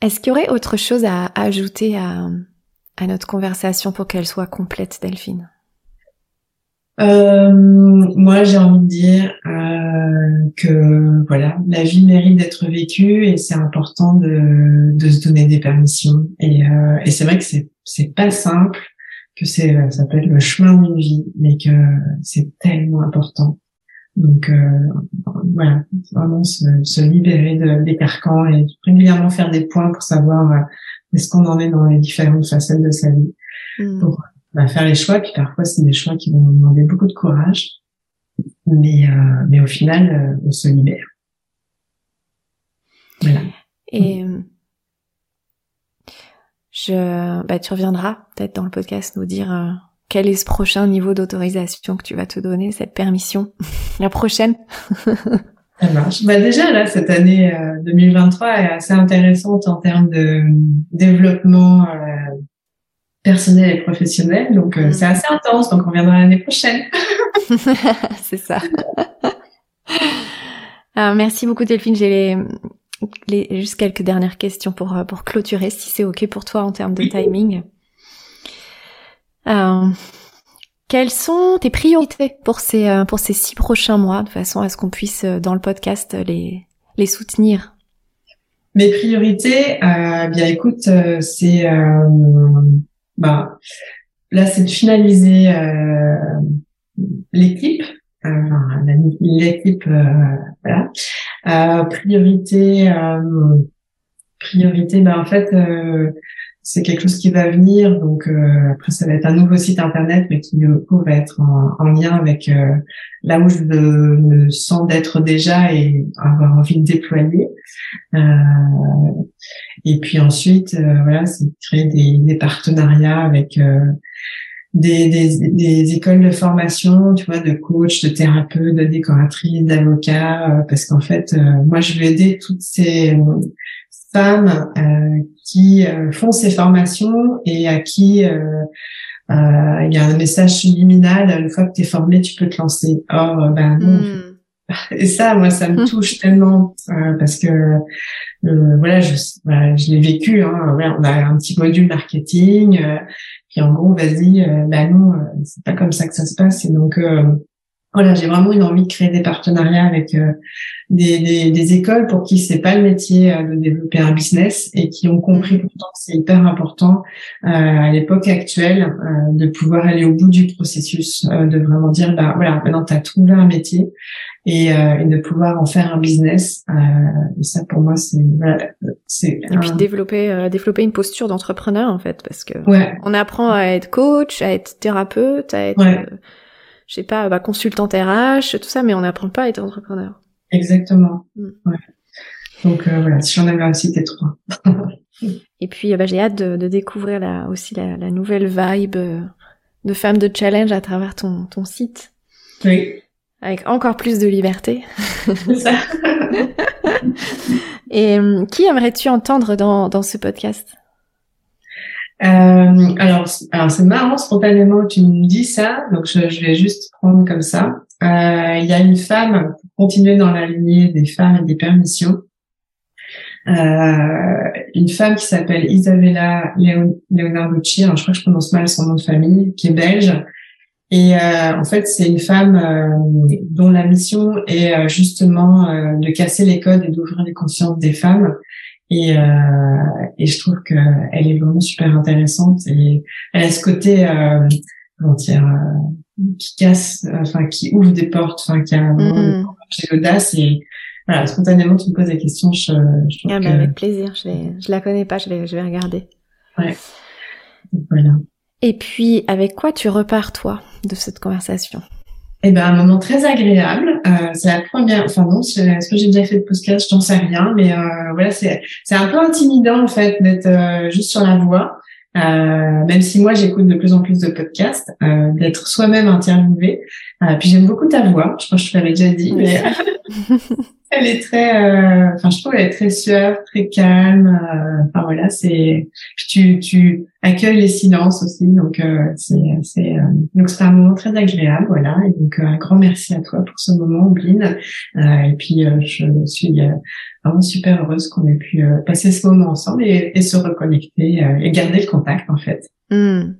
Speaker 1: Est-ce qu'il y aurait autre chose à ajouter à, à notre conversation pour qu'elle soit complète, Delphine
Speaker 2: euh, moi, j'ai envie de dire euh, que voilà, la vie mérite d'être vécue et c'est important de, de se donner des permissions. Et, euh, et c'est vrai que c'est c'est pas simple, que c'est ça peut être le chemin d'une vie, mais que c'est tellement important. Donc euh, voilà, vraiment se, se libérer de, des carcans et régulièrement faire des points pour savoir euh, est-ce qu'on en est dans les différentes facettes de sa vie. Mmh va faire les choix. Puis parfois, c'est des choix qui vont demander beaucoup de courage. Mais, euh, mais au final, euh, on se libère.
Speaker 1: Voilà. Et je, bah, tu reviendras peut-être dans le podcast nous dire euh, quel est ce prochain niveau d'autorisation que tu vas te donner, cette permission, (laughs) la prochaine. (laughs)
Speaker 2: Ça marche. Bah déjà là, cette année 2023 est assez intéressante en termes de développement personnel et professionnel. Donc, euh, mm. c'est assez intense. Donc, on viendra l'année prochaine. (laughs) (laughs)
Speaker 1: c'est ça. Alors, (laughs) merci beaucoup, Delphine. J'ai les, les, juste quelques dernières questions pour, euh, pour clôturer, si c'est OK pour toi en termes de timing. Euh, quelles sont tes priorités pour ces, euh, pour ces six prochains mois, de façon à ce qu'on puisse, dans le podcast, les, les soutenir?
Speaker 2: Mes priorités, euh, bien écoute, c'est bah, là, c'est de finaliser euh, l'équipe, euh, l'équipe, euh, voilà. Euh, priorité, priorité, bah en fait, c'est quelque chose qui va venir. Donc après, ça va être un nouveau site internet, mais qui du coup va être en, lien avec là où je me sens d'être déjà et avoir envie de déployer. Et puis ensuite, euh, voilà, c'est créer des, des, partenariats avec euh, des, des, des, écoles de formation, tu vois, de coach, de thérapeute, de décoratrice, d'avocat, euh, parce qu'en fait, moi, je veux aider toutes ces femmes qui font ces formations et à qui il y a un message subliminal, une fois que tu es formé, tu peux te lancer. Or, ben non. Hmm. (laughs) Et ça, moi, ça me (laughs) touche tellement parce que euh, voilà, je, je l'ai vécu. Hein, voilà, on a un petit module marketing, euh, puis en gros, vas-y, euh, bah non, euh, c'est pas comme ça que ça se passe. Et donc, voilà, j'ai vraiment une envie de créer des partenariats avec des, des, des, écoles pour qui c'est pas le métier de développer un business et qui ont compris mm. pourtant que c'est hyper important à l'époque actuelle de pouvoir aller au bout du processus, de vraiment dire bah voilà, maintenant tu as trouvé un métier et, euh, et, de pouvoir en faire un business. Euh, et ça, pour moi, c'est voilà, c'est.
Speaker 1: Et puis développer euh, développer une posture d'entrepreneur en fait, parce que ouais. on apprend à être coach, à être thérapeute, à être, ouais. Euh, je sais pas, bah, consultant RH, tout ça, mais on n'apprend pas à être entrepreneur.
Speaker 2: Exactement. Mm. Ouais. Donc euh, voilà, si j'en avais un citer trois. (laughs)
Speaker 1: et puis bah, j'ai hâte de, de, découvrir la, aussi la, la nouvelle vibe de femme de challenge à travers ton ton site.
Speaker 2: Oui
Speaker 1: avec encore plus de liberté.
Speaker 2: C'est ça. (laughs)
Speaker 1: Et qui aimerais-tu entendre dans, dans ce podcast?
Speaker 2: Euh, alors, alors c'est marrant, spontanément, tu me dis ça, donc je, je vais juste prendre comme ça. Euh, il y a une femme, pour continuer dans la lignée des femmes et des permissions, euh, une femme qui s'appelle Isabella Leonarducci, alors je crois que je prononce mal son nom de famille, qui est belge. Et euh, en fait, c'est une femme euh, dont la mission est justement de casser les codes et d'ouvrir les consciences des femmes. Et, et je trouve qu'elle est vraiment super intéressante et elle a ce côté, comment dire, qui casse, enfin qui ouvre des portes, enfin qui a mm l'audace et voilà, spontanément, tu me poses la question. Je, je
Speaker 1: ah, bah, Avec plaisir. Je, vais, je la connais pas, je vais, je vais regarder.
Speaker 2: Ouais. Voilà.
Speaker 1: Et puis, avec quoi tu repars, toi, de cette conversation?
Speaker 2: Eh ben, un moment très agréable. Euh, c'est la première. Enfin non, est-ce que j'ai déjà fait de podcast? J'en sais rien, mais euh, voilà, c'est c'est un peu intimidant en fait d'être euh, juste sur la voix. Euh, même si moi j'écoute de plus en plus de podcasts, euh, d'être soi-même interviewé. Euh, puis j'aime beaucoup ta voix, je crois que je te l'avais déjà dit, mais (laughs) elle est très, euh, enfin je trouve elle est très suave, très calme. Euh, enfin voilà, c'est tu tu accueilles les silences aussi, donc c'est c'est donc c'est un moment très agréable, voilà. Et donc un grand merci à toi pour ce moment, Bline. et puis je suis vraiment super heureuse qu'on ait pu euh, passer ce moment ensemble et, se reconnecter euh, et garder le contact en fait.
Speaker 1: Hmm.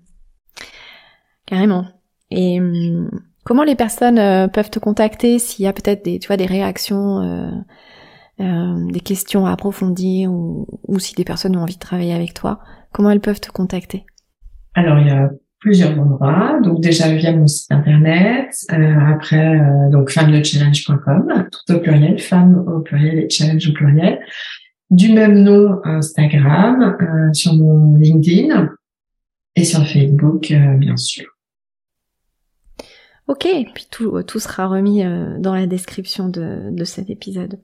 Speaker 1: Carrément. Et hmm, comment les personnes euh, peuvent te contacter s'il y a peut-être des, tu vois, des réactions, des questions à approfondir ou, si des personnes ont envie de travailler avec toi Comment elles peuvent te contacter?
Speaker 2: Alors il y a plusieurs endroits. Donc déjà via mon site internet, euh, après euh, donc challenge.com, tout au pluriel, femme au pluriel et challenge au pluriel. Du même nom Instagram, euh, sur mon LinkedIn et sur Facebook euh, bien sûr.
Speaker 1: Ok, puis tout, tout sera remis dans la description de, de cet épisode.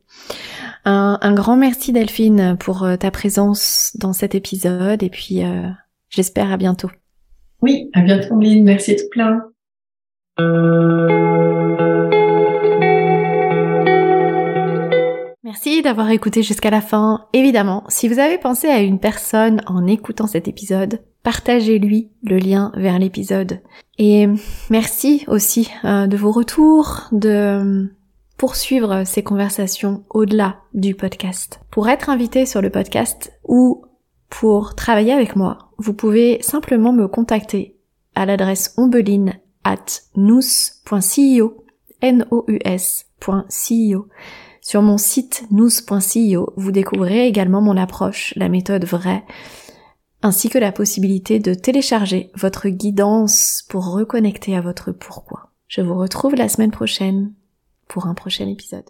Speaker 1: Un, un, grand merci Delphine pour ta présence dans cet épisode et puis j'espère à bientôt.
Speaker 2: Oui, à bientôt, Lynn. Merci tout plein.
Speaker 1: Merci d'avoir écouté jusqu'à la fin. Évidemment, si vous avez pensé à une personne en écoutant cet épisode, partagez-lui le lien vers l'épisode. Et merci aussi euh, de vos retours, de poursuivre ces conversations au-delà du podcast. Pour être invité sur le podcast ou pour travailler avec moi, vous pouvez simplement me contacter à l'adresse ombeline at nous.ceo, n o u. Sur mon site nous.ceo, vous découvrirez également mon approche, la méthode vraie, ainsi que la possibilité de télécharger votre guidance pour reconnecter à votre pourquoi. Je vous retrouve la semaine prochaine pour un prochain épisode.